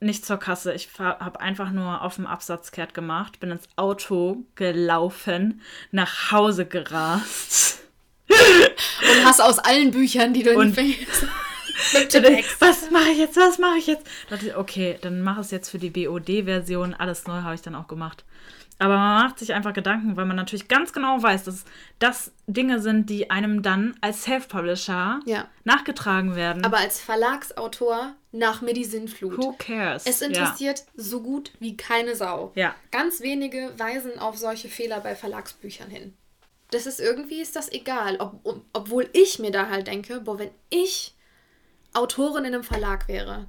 nicht zur Kasse. Ich habe einfach nur auf dem Absatz kehrt gemacht, bin ins Auto gelaufen, nach Hause gerast. Und hast aus allen Büchern, die du in Und- Text. was mache ich jetzt? Was mache ich jetzt? Dachte, okay, dann mache es jetzt für die BOD-Version. Alles neu habe ich dann auch gemacht. Aber man macht sich einfach Gedanken, weil man natürlich ganz genau weiß, dass das Dinge sind, die einem dann als Self-Publisher Ja. nachgetragen werden. Aber als Verlagsautor nach mir die Sinnflut. Who cares? Es interessiert so gut wie keine Sau. Ja. Ganz wenige weisen auf solche Fehler bei Verlagsbüchern hin. Das ist irgendwie ist das egal, ob, ob, obwohl ich mir da halt denke, boah, wenn ich Autorin in einem Verlag wäre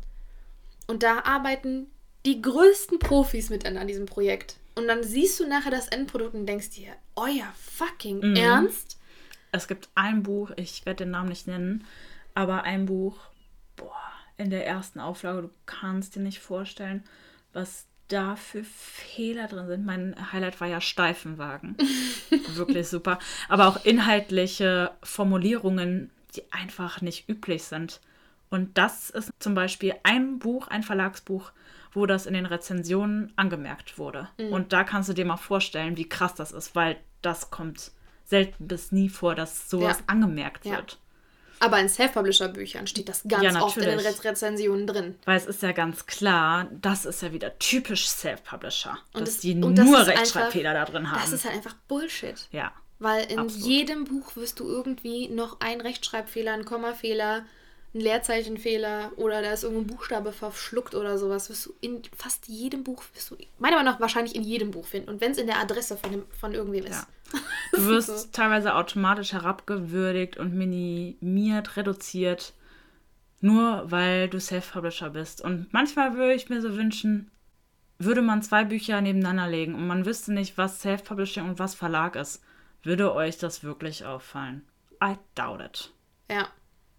und da arbeiten die größten Profis mit an, an diesem Projekt und dann siehst du nachher das Endprodukt und denkst dir, euer fucking Mhm. Ernst? Es gibt ein Buch, ich werde den Namen nicht nennen, aber ein Buch, boah, in der ersten Auflage, du kannst dir nicht vorstellen, was da für Fehler drin sind. Mein Highlight war ja Steifenwagen. Wirklich super. Aber auch inhaltliche Formulierungen, die einfach nicht üblich sind. Und das ist zum Beispiel ein Buch, ein Verlagsbuch, wo das in den Rezensionen angemerkt wurde. Und da kannst du dir mal vorstellen, wie krass das ist, weil das kommt selten bis nie vor, dass sowas Ja. angemerkt Ja. wird. Aber in Self-Publisher-Büchern steht das ganz Ja, oft in den natürlich. Re Rezensionen drin. Weil es ist ja ganz klar, das ist ja wieder typisch Self-Publisher, Und dass es- die und das nur ist einfach- Rechtschreibfehler da drin haben. Das ist halt einfach Bullshit. ja. Weil in Absolut. jedem Buch wirst du irgendwie noch einen Rechtschreibfehler, einen Kommafehler, einen Leerzeichenfehler oder da ist irgendein Buchstabe verschluckt oder sowas. Wirst du in fast jedem Buch, wirst du meiner Meinung nach wahrscheinlich in jedem Buch finden. Und wenn es in der Adresse von, dem, von irgendwem ist. Ja. Du wirst So. teilweise automatisch herabgewürdigt und minimiert, reduziert, nur weil du Self-Publisher bist. Und manchmal würde ich mir so wünschen, würde man zwei Bücher nebeneinander legen und man wüsste nicht, was Self-Publishing und was Verlag ist, würde euch das wirklich auffallen? I doubt it. Ja.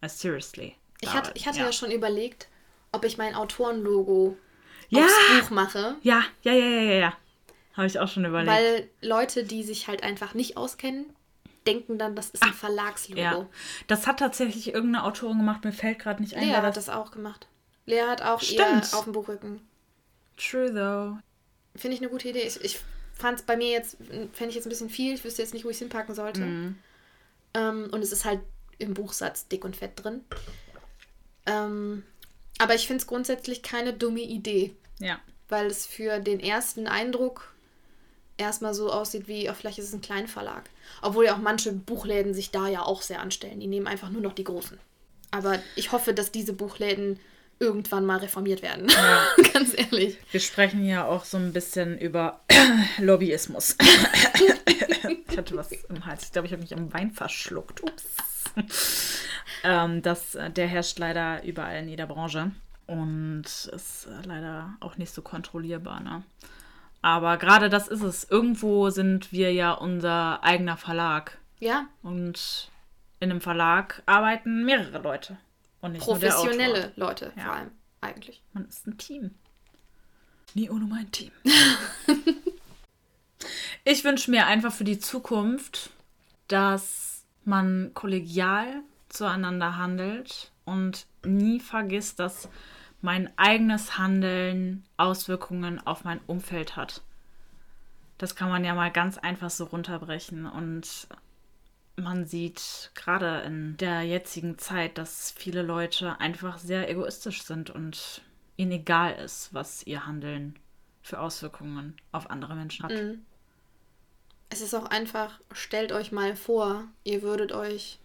I seriously. Ich hatte, ich hatte ja. schon überlegt, ob ich mein Autorenlogo Ja. aufs Buch mache. Ja, ja, ja, ja, ja, ja. Habe ich auch schon überlegt. Weil Leute, die sich halt einfach nicht auskennen, denken dann, das ist ein Verlagslogo. ja. Das hat tatsächlich irgendeine Autorin gemacht, mir fällt gerade nicht ein. Lea hat das auch gemacht. Lea hat auch Stimmt. ihr auf dem Buchrücken. True though. Finde ich eine gute Idee. Ich, ich fand es bei mir jetzt, fände ich jetzt ein bisschen viel. Ich wüsste jetzt nicht, wo ich es hinpacken sollte. Mhm. Ähm, und es ist halt im Buchsatz dick und fett drin. Ähm, aber ich finde es grundsätzlich keine dumme Idee, Ja. weil es für den ersten Eindruck erstmal so aussieht wie, oh, vielleicht ist es ein Kleinverlag. Obwohl ja auch manche Buchläden sich da ja auch sehr anstellen. Die nehmen einfach nur noch die großen. Aber ich hoffe, dass diese Buchläden irgendwann mal reformiert werden. Ganz ehrlich. Wir sprechen ja auch so ein bisschen über Lobbyismus. ich hatte was im Hals. Ich glaube, ich habe mich am Wein verschluckt. Ups. ähm, das, äh, der herrscht leider überall in jeder Branche. Und ist äh, leider auch nicht so kontrollierbar. Ne? Aber gerade das ist es. Irgendwo sind wir ja unser eigener Verlag. Ja, Und in einem Verlag arbeiten mehrere Leute. Und nicht professionelle Leute Ja. vor allem, eigentlich. Man ist ein Team. Nie ohne mein Team. ich wünsche mir einfach für die Zukunft, dass man kollegial zueinander handelt und nie vergisst, dass mein eigenes Handeln Auswirkungen auf mein Umfeld hat. Das kann man ja mal ganz einfach so runterbrechen und man sieht gerade in der jetzigen Zeit, dass viele Leute einfach sehr egoistisch sind und ihnen egal ist, was ihr Handeln für Auswirkungen auf andere Menschen hat. Es ist auch einfach, stellt euch mal vor, ihr würdet euch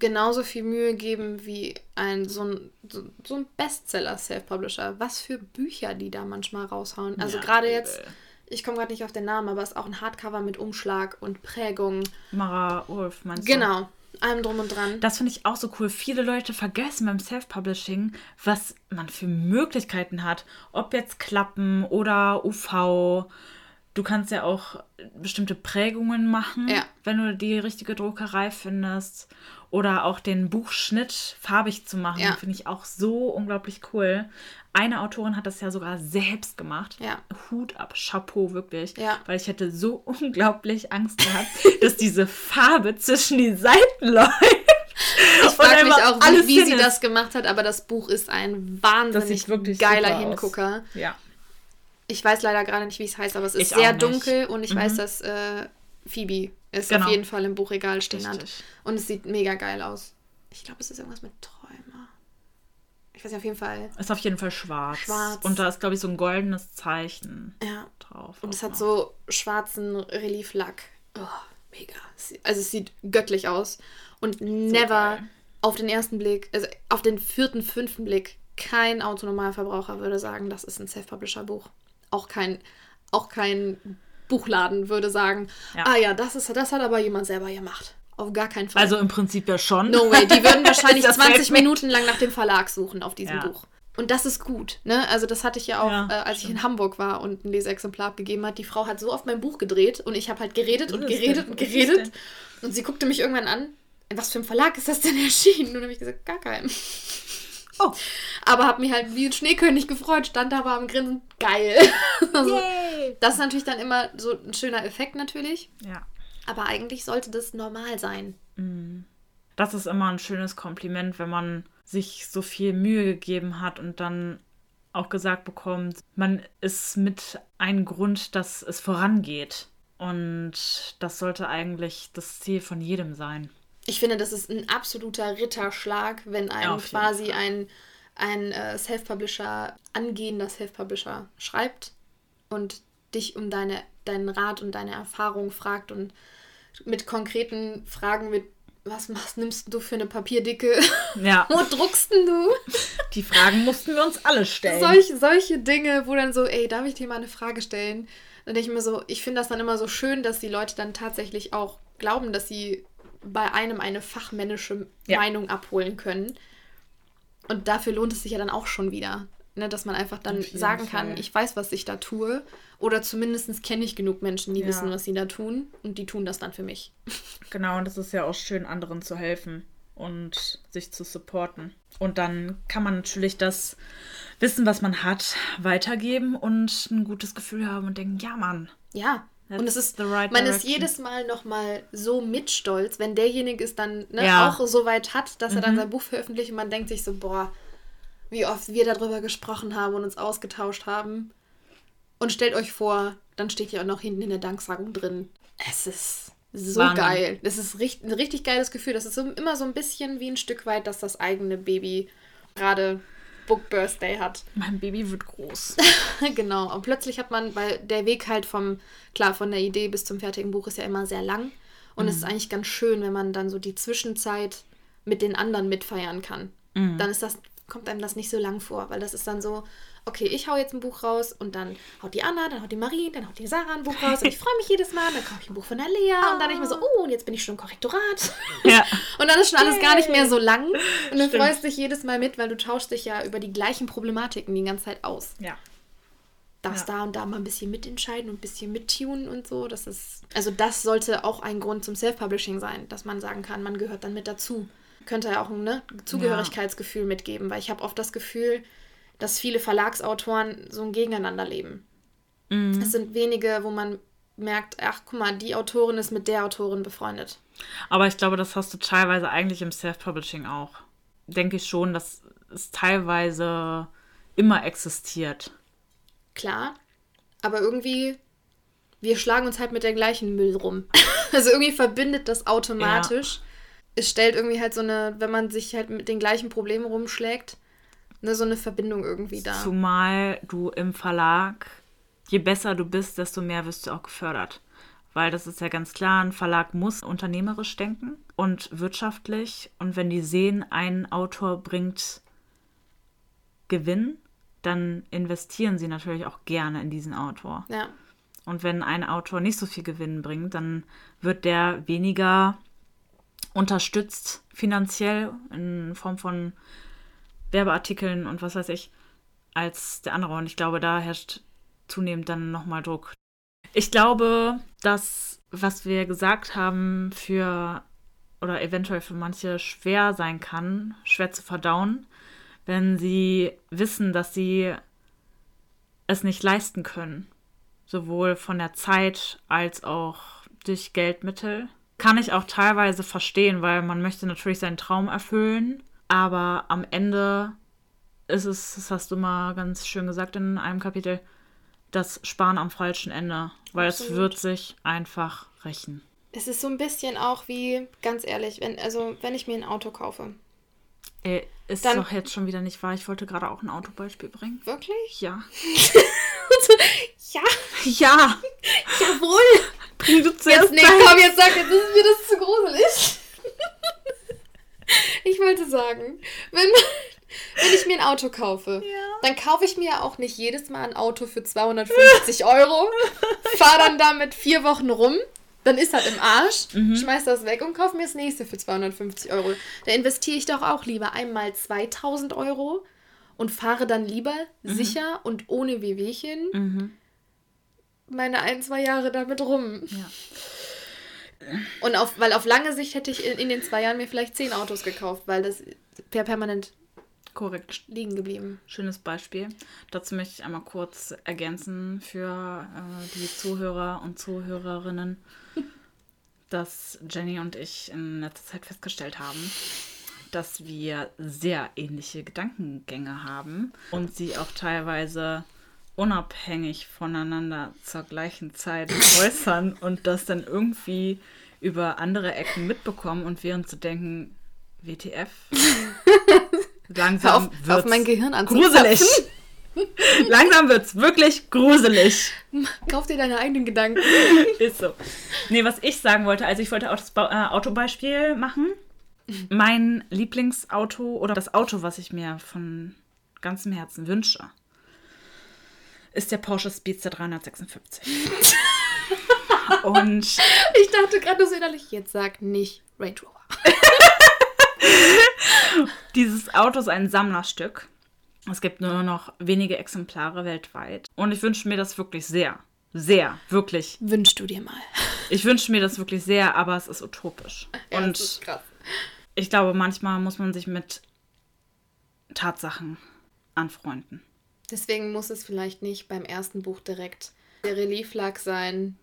genauso viel Mühe geben wie ein so ein, so, so ein Bestseller-Self-Publisher. Was für Bücher die da manchmal raushauen. Also Ja, gerade jetzt, ich komme gerade nicht auf den Namen, aber es ist auch ein Hardcover mit Umschlag und Prägung. Mara Wolf, meinst du? Genau, allem drum und dran. Das finde ich auch so cool. Viele Leute vergessen beim Self-Publishing, was man für Möglichkeiten hat. Ob jetzt Klappen oder UV. Du kannst ja auch bestimmte Prägungen machen, Ja. wenn du die richtige Druckerei findest. Oder auch den Buchschnitt farbig zu machen, Ja. finde ich auch so unglaublich cool. Eine Autorin hat das ja sogar selbst gemacht. Ja. Hut ab, Chapeau, wirklich. Weil ich hätte so unglaublich Angst gehabt, dass diese Farbe zwischen die Seiten läuft. Ich frage mich auch, wie, wie sie das gemacht hat, aber das Buch ist ein wahnsinnig geiler aus. Hingucker. Ja. Ich weiß leider gerade nicht, wie es heißt, aber es ist Ich sehr dunkel und ich weiß, dass äh, Phoebe es Genau. auf jeden Fall im Buchregal stehen hat. Und es sieht mega geil aus. Ich glaube, es ist irgendwas mit Träumer. Ich weiß nicht, auf jeden Fall. Ist auf jeden Fall schwarz. Schwarz. Und da ist, glaube ich, so ein goldenes Zeichen Ja. drauf. Und es hat noch. so schwarzen Relieflack. Oh, mega. Also es sieht göttlich aus. Und never geil. auf den ersten Blick, also auf den vierten, fünften Blick, kein Autonormalverbraucher würde sagen, das ist ein Self-Publisher-Buch. Auch kein, auch kein Buchladen würde sagen, Ja. ah ja, das, ist, das hat aber jemand selber gemacht. Auf gar keinen Fall. Also im Prinzip ja schon. No way. Die würden wahrscheinlich Das 20 fällt mir- Minuten lang nach dem Verlag suchen auf diesem Ja. Buch. Und das ist gut, ne? Also das hatte ich ja auch, Ja, äh, als ich in Hamburg war und ein Leseexemplar abgegeben hat. Die Frau hat so oft mein Buch gedreht und ich habe halt geredet und geredet und geredet. Und sie guckte mich irgendwann an. In was für einem Verlag ist das denn erschienen? Und dann habe ich gesagt, gar keinem. Oh. Aber habe mich halt wie ein Schneekönig gefreut, stand da, war am Grinsen, geil. also, Yay. das ist natürlich dann immer so ein schöner Effekt natürlich. Ja. Aber eigentlich sollte das normal sein. Das ist immer ein schönes Kompliment, wenn man sich so viel Mühe gegeben hat und dann auch gesagt bekommt, man ist mit ein Grund, dass es vorangeht. Und das sollte eigentlich das Ziel von jedem sein. Ich finde, das ist ein absoluter Ritterschlag, wenn einem jeden quasi Fall. ein, ein äh, Self-Publisher, angehender Self-Publisher schreibt und dich um deine, deinen Rat und deine Erfahrung fragt und mit konkreten Fragen mit, was machst, nimmst du für eine Papierdicke? Ja, Wo druckst denn du? die Fragen mussten wir uns alle stellen. Solch, solche Dinge, wo dann so, ey, darf ich dir mal eine Frage stellen? Dann denke ich mir so, ich finde das dann immer so schön, dass die Leute dann tatsächlich auch glauben, dass sie bei einem eine fachmännische Ja. Meinung abholen können. Und dafür lohnt es sich ja dann auch schon wieder. Ne, dass man einfach dann sagen kann, Fall. ich weiß, was ich da tue. Oder zumindest kenne ich genug Menschen, die Ja. wissen, was sie da tun. Und die tun das dann für mich. Genau, und es ist ja auch schön, anderen zu helfen und sich zu supporten. Und dann kann man natürlich das Wissen, was man hat, weitergeben und ein gutes Gefühl haben und denken, ja, Mann. Ja. Und es ist, right man ist jedes Mal nochmal so mitstolz, wenn derjenige es dann ne, Ja. auch so weit hat, dass er Mhm. dann sein Buch veröffentlicht und man denkt sich so, boah, wie oft wir darüber gesprochen haben und uns ausgetauscht haben. Und stellt euch vor, dann steht ja auch noch hinten in der Danksagung drin. Es ist so Wahnsinn. geil. Das ist richtig, ein richtig geiles Gefühl. Das ist immer so ein bisschen wie ein Stück weit, dass das eigene Baby gerade Book Birthday hat. Mein Baby wird groß. genau. Und plötzlich hat man, weil der Weg halt vom, klar, von der Idee bis zum fertigen Buch ist ja immer sehr lang. Und es ist eigentlich ganz schön, wenn man dann so die Zwischenzeit mit den anderen mitfeiern kann. Dann ist das, kommt einem das nicht so lang vor, weil das ist dann so, okay, ich hau jetzt ein Buch raus und dann haut die Anna, dann haut die Marie, dann haut die Sarah ein Buch raus und ich freue mich jedes Mal, dann kaufe ich ein Buch von der Lea und dann denke ich mir so, oh, und jetzt bin ich schon im Korrektorat. ja. Und dann ist schon alles gar nicht mehr so lang und du Stimmt. freust dich jedes Mal mit, weil du tauschst dich ja über die gleichen Problematiken die ganze Zeit aus Ja. darfst Ja. da und da mal ein bisschen mitentscheiden und ein bisschen mittunen und so. Das ist, also das sollte auch ein Grund zum Self-Publishing sein, dass man sagen kann, man gehört dann mit dazu. Könnte ja auch ein ne, Zugehörigkeitsgefühl mitgeben, weil ich habe oft das Gefühl, dass viele Verlagsautoren so ein Gegeneinander leben. Mhm. Es sind wenige, wo man merkt, ach guck mal, die Autorin ist mit der Autorin befreundet. Aber ich glaube, das hast du teilweise eigentlich im Self-Publishing auch. Denke ich schon, dass es teilweise immer existiert. Klar, aber irgendwie, wir schlagen uns halt mit der gleichen Müll rum. also irgendwie verbindet das automatisch. Es stellt irgendwie halt so eine, wenn man sich halt mit den gleichen Problemen rumschlägt, ne, so eine Verbindung irgendwie da. Zumal du im Verlag, je besser du bist, desto mehr wirst du auch gefördert. Weil das ist ja ganz klar, ein Verlag muss unternehmerisch denken und wirtschaftlich. Und wenn die sehen, ein Autor bringt Gewinn, dann investieren sie natürlich auch gerne in diesen Autor. Ja, Und wenn ein Autor nicht so viel Gewinn bringt, dann wird der weniger unterstützt finanziell in Form von Werbeartikeln und was weiß ich, als der andere. Und ich glaube, da herrscht zunehmend dann nochmal Druck. Ich glaube, dass, was wir gesagt haben, für oder eventuell für manche schwer sein kann, schwer zu verdauen, wenn sie wissen, dass sie es nicht leisten können sowohl von der Zeit als auch durch Geldmittel. Kann ich auch teilweise verstehen, weil man möchte natürlich seinen Traum erfüllen, aber am Ende ist es, das hast du mal ganz schön gesagt in einem Kapitel, das Sparen am falschen Ende, weil es Absolut. wird sich einfach rächen. es ist so ein bisschen auch wie, ganz ehrlich, wenn, also wenn ich mir ein Auto kaufe. Ey, ist Dann- doch jetzt schon wieder nicht wahr. Ich wollte gerade auch ein Autobeispiel bringen. Wirklich? Ja. Ja, Ja! jawohl. Bring du Jetzt, zuerst nee, dein- komm, jetzt sag, jetzt ist mir das zu gruselig. Ich wollte sagen, wenn, wenn ich mir ein Auto kaufe, dann kaufe ich mir auch nicht jedes Mal ein Auto für 250 Euro, fahre dann damit vier Wochen rum, dann ist das im Arsch, schmeiß das weg und kaufe mir das nächste für 250 Euro. Da investiere ich doch auch lieber einmal 2000 Euro und fahre dann lieber sicher und ohne Wehwehchen Mhm. meine ein, zwei Jahre damit rum. Ja. Und auf, weil auf lange Sicht hätte ich in, in den zwei Jahren mir vielleicht zehn Autos gekauft, weil das wäre permanent Korrekt. liegen geblieben. Schönes Beispiel. Dazu möchte ich einmal kurz ergänzen für äh, die Zuhörer und Zuhörerinnen, dass Jenny und ich in letzter Zeit festgestellt haben, dass wir sehr ähnliche Gedankengänge haben und sie auch teilweise unabhängig voneinander zur gleichen Zeit äußern und das dann irgendwie über andere Ecken mitbekommen und während zu denken, WTF? Langsam auf, hör auf wird's mein Gehirn gruselig. Langsam wird's wirklich gruselig. Kauf dir deine eigenen Gedanken. Ist so. Nee, was ich sagen wollte, also ich wollte auch das Ba- äh, Autobeispiel machen. Mein Lieblingsauto oder das Auto, was ich mir von ganzem Herzen wünsche, ist der Porsche Speedster 356. Und Ich dachte gerade so innerlich, jetzt sag nicht Range Rover. dieses Auto ist ein Sammlerstück. Es gibt nur noch wenige Exemplare weltweit. Und ich wünsche mir das wirklich sehr. Sehr, wirklich. Wünschst du dir mal. Ich wünsche mir das wirklich sehr, aber es ist utopisch. Ja, Und das ist krass. ich glaube, manchmal muss man sich mit Tatsachen anfreunden. Deswegen muss es vielleicht nicht beim ersten Buch direkt der Relieflack sein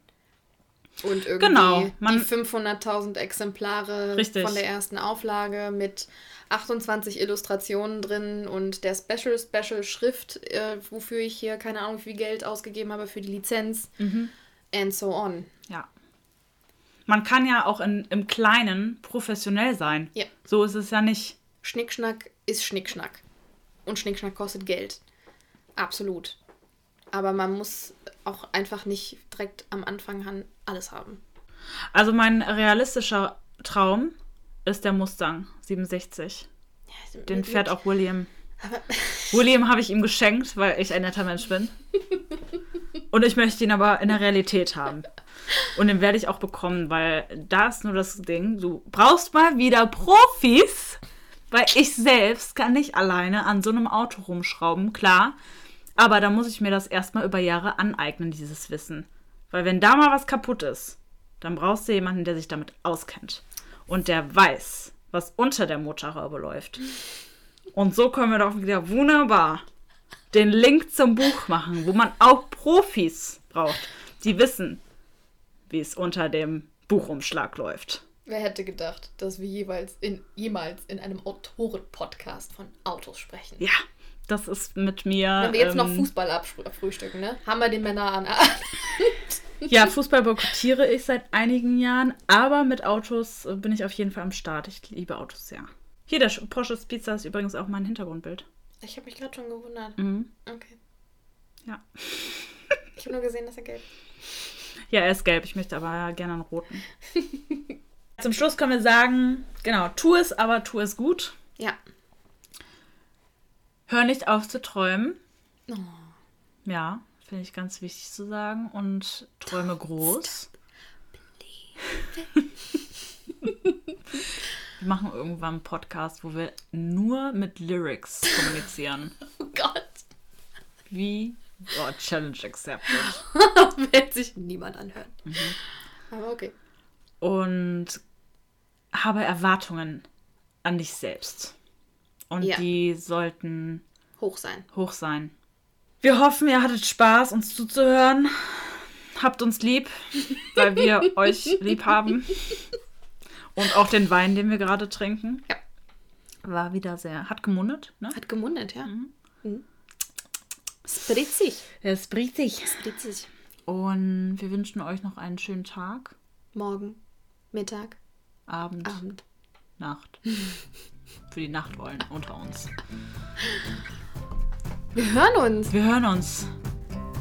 und irgendwie Genau, man- die 500.000 Exemplare Richtig. von der ersten Auflage mit 28 Illustrationen drin und der Special Special Schrift, äh, wofür ich hier keine Ahnung wie viel Geld ausgegeben habe für die Lizenz and so on. Ja. Man kann ja auch in, im Kleinen professionell sein. Ja. So ist es ja nicht. Schnickschnack ist Schnickschnack. Und Schnickschnack kostet Geld. Absolut. Aber man muss auch einfach nicht direkt am Anfang an alles haben. Also mein realistischer Traum ist der Mustang 67. Den fährt auch William. Aber William habe ich ihm geschenkt, weil ich ein netter Mensch bin. Und ich möchte ihn aber in der Realität haben. Und den werde ich auch bekommen, weil da ist nur das Ding, du brauchst mal wieder Profis, weil ich selbst kann nicht alleine an so einem Auto rumschrauben, klar. Aber da muss ich mir das erstmal über Jahre aneignen, dieses Wissen. Weil wenn da mal was kaputt ist, dann brauchst du jemanden, der sich damit auskennt. Und der weiß, was unter der Motorhaube läuft. Und so können wir doch wieder wunderbar den Link zum Buch machen, wo man auch Profis braucht, die wissen, wie es unter dem Buchumschlag läuft. wer hätte gedacht, dass wir jeweils in, jemals in einem Autoren-Podcast von Autos sprechen? Ja, das ist mit mir. Wenn wir jetzt noch ähm, Fußball abfrü- abfrühstücken, ne? Haben wir den Männer an. Ja, Fußball boykottiere ich seit einigen Jahren, aber mit Autos äh, bin ich auf jeden Fall am Start. Ich liebe Autos sehr. Hier, der Sch- Porsche Speedster ist übrigens auch mein Hintergrundbild. Ich habe mich gerade schon gewundert. Mhm. Okay. Ja. Ich habe nur gesehen, dass er gelb Ja, er ist gelb. Ich möchte aber gerne einen roten. Zum Schluss können wir sagen, genau, tu es, aber tu es gut. Ja. Hör nicht auf zu träumen. Oh. Ja, finde ich ganz wichtig zu sagen. Und träume groß. Wir machen irgendwann einen Podcast, wo wir nur mit Lyrics kommunizieren. Oh Gott. Wie? Oh, Challenge accepted. Wird sich niemand anhören. Mhm. Aber okay. Und habe Erwartungen an dich selbst. Und Ja. die sollten Hoch sein. hoch sein. Wir hoffen, ihr hattet Spaß, uns zuzuhören. Habt uns lieb, weil wir euch lieb haben. Und auch den Wein, den wir gerade trinken. Ja. War wieder sehr, hat gemundet, ne? Hat gemundet, ja. Mhm. Spritzig. Er ist britzig. Spritzig. Und wir wünschen euch noch einen schönen Tag, Morgen, Mittag, Abend, Abend. Nacht. Für die Nachtwollen unter uns. Wir hören uns. Wir hören uns.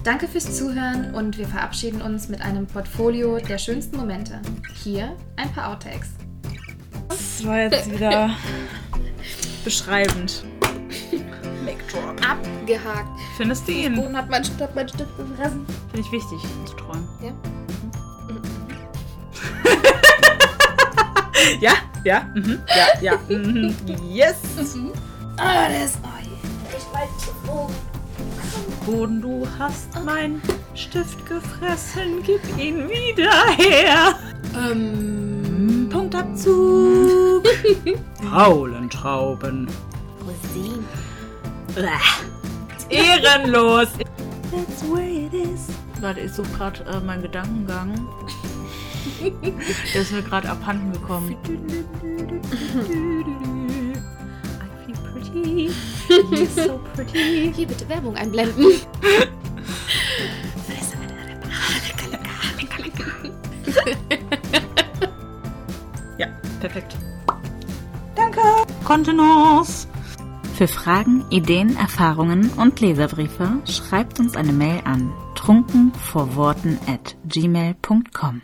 Danke fürs Zuhören und wir verabschieden uns mit einem Portfolio der schönsten Momente. Hier ein paar Outtakes. Das war jetzt wieder beschreibend. Abgehakt. Findest du ihn? Boden hat mein Stift, mein Stift gefressen. Finde ich wichtig zu träumen. Ja. Ja, ja, mhm, ja, ja. Mhm. Yes! Ah, das ist. Oh, je. ich weiß nicht. Boden, du hast meinen Stift gefressen, gib ihn wieder her. Ähm. Punktabzug. Faulentrauben. Rosinen. Ehrenlos. That's the way it is. Warte, ich suche gerade äh, meinen Gedankengang. Der ist mir gerade abhanden gekommen. I feel pretty. You're so pretty. Hier bitte Werbung einblenden. ja, perfekt. Danke. Kontenance. Für Fragen, Ideen, Erfahrungen und Leserbriefe schreibt uns eine Mail an trunken vor Worten at gmail.com.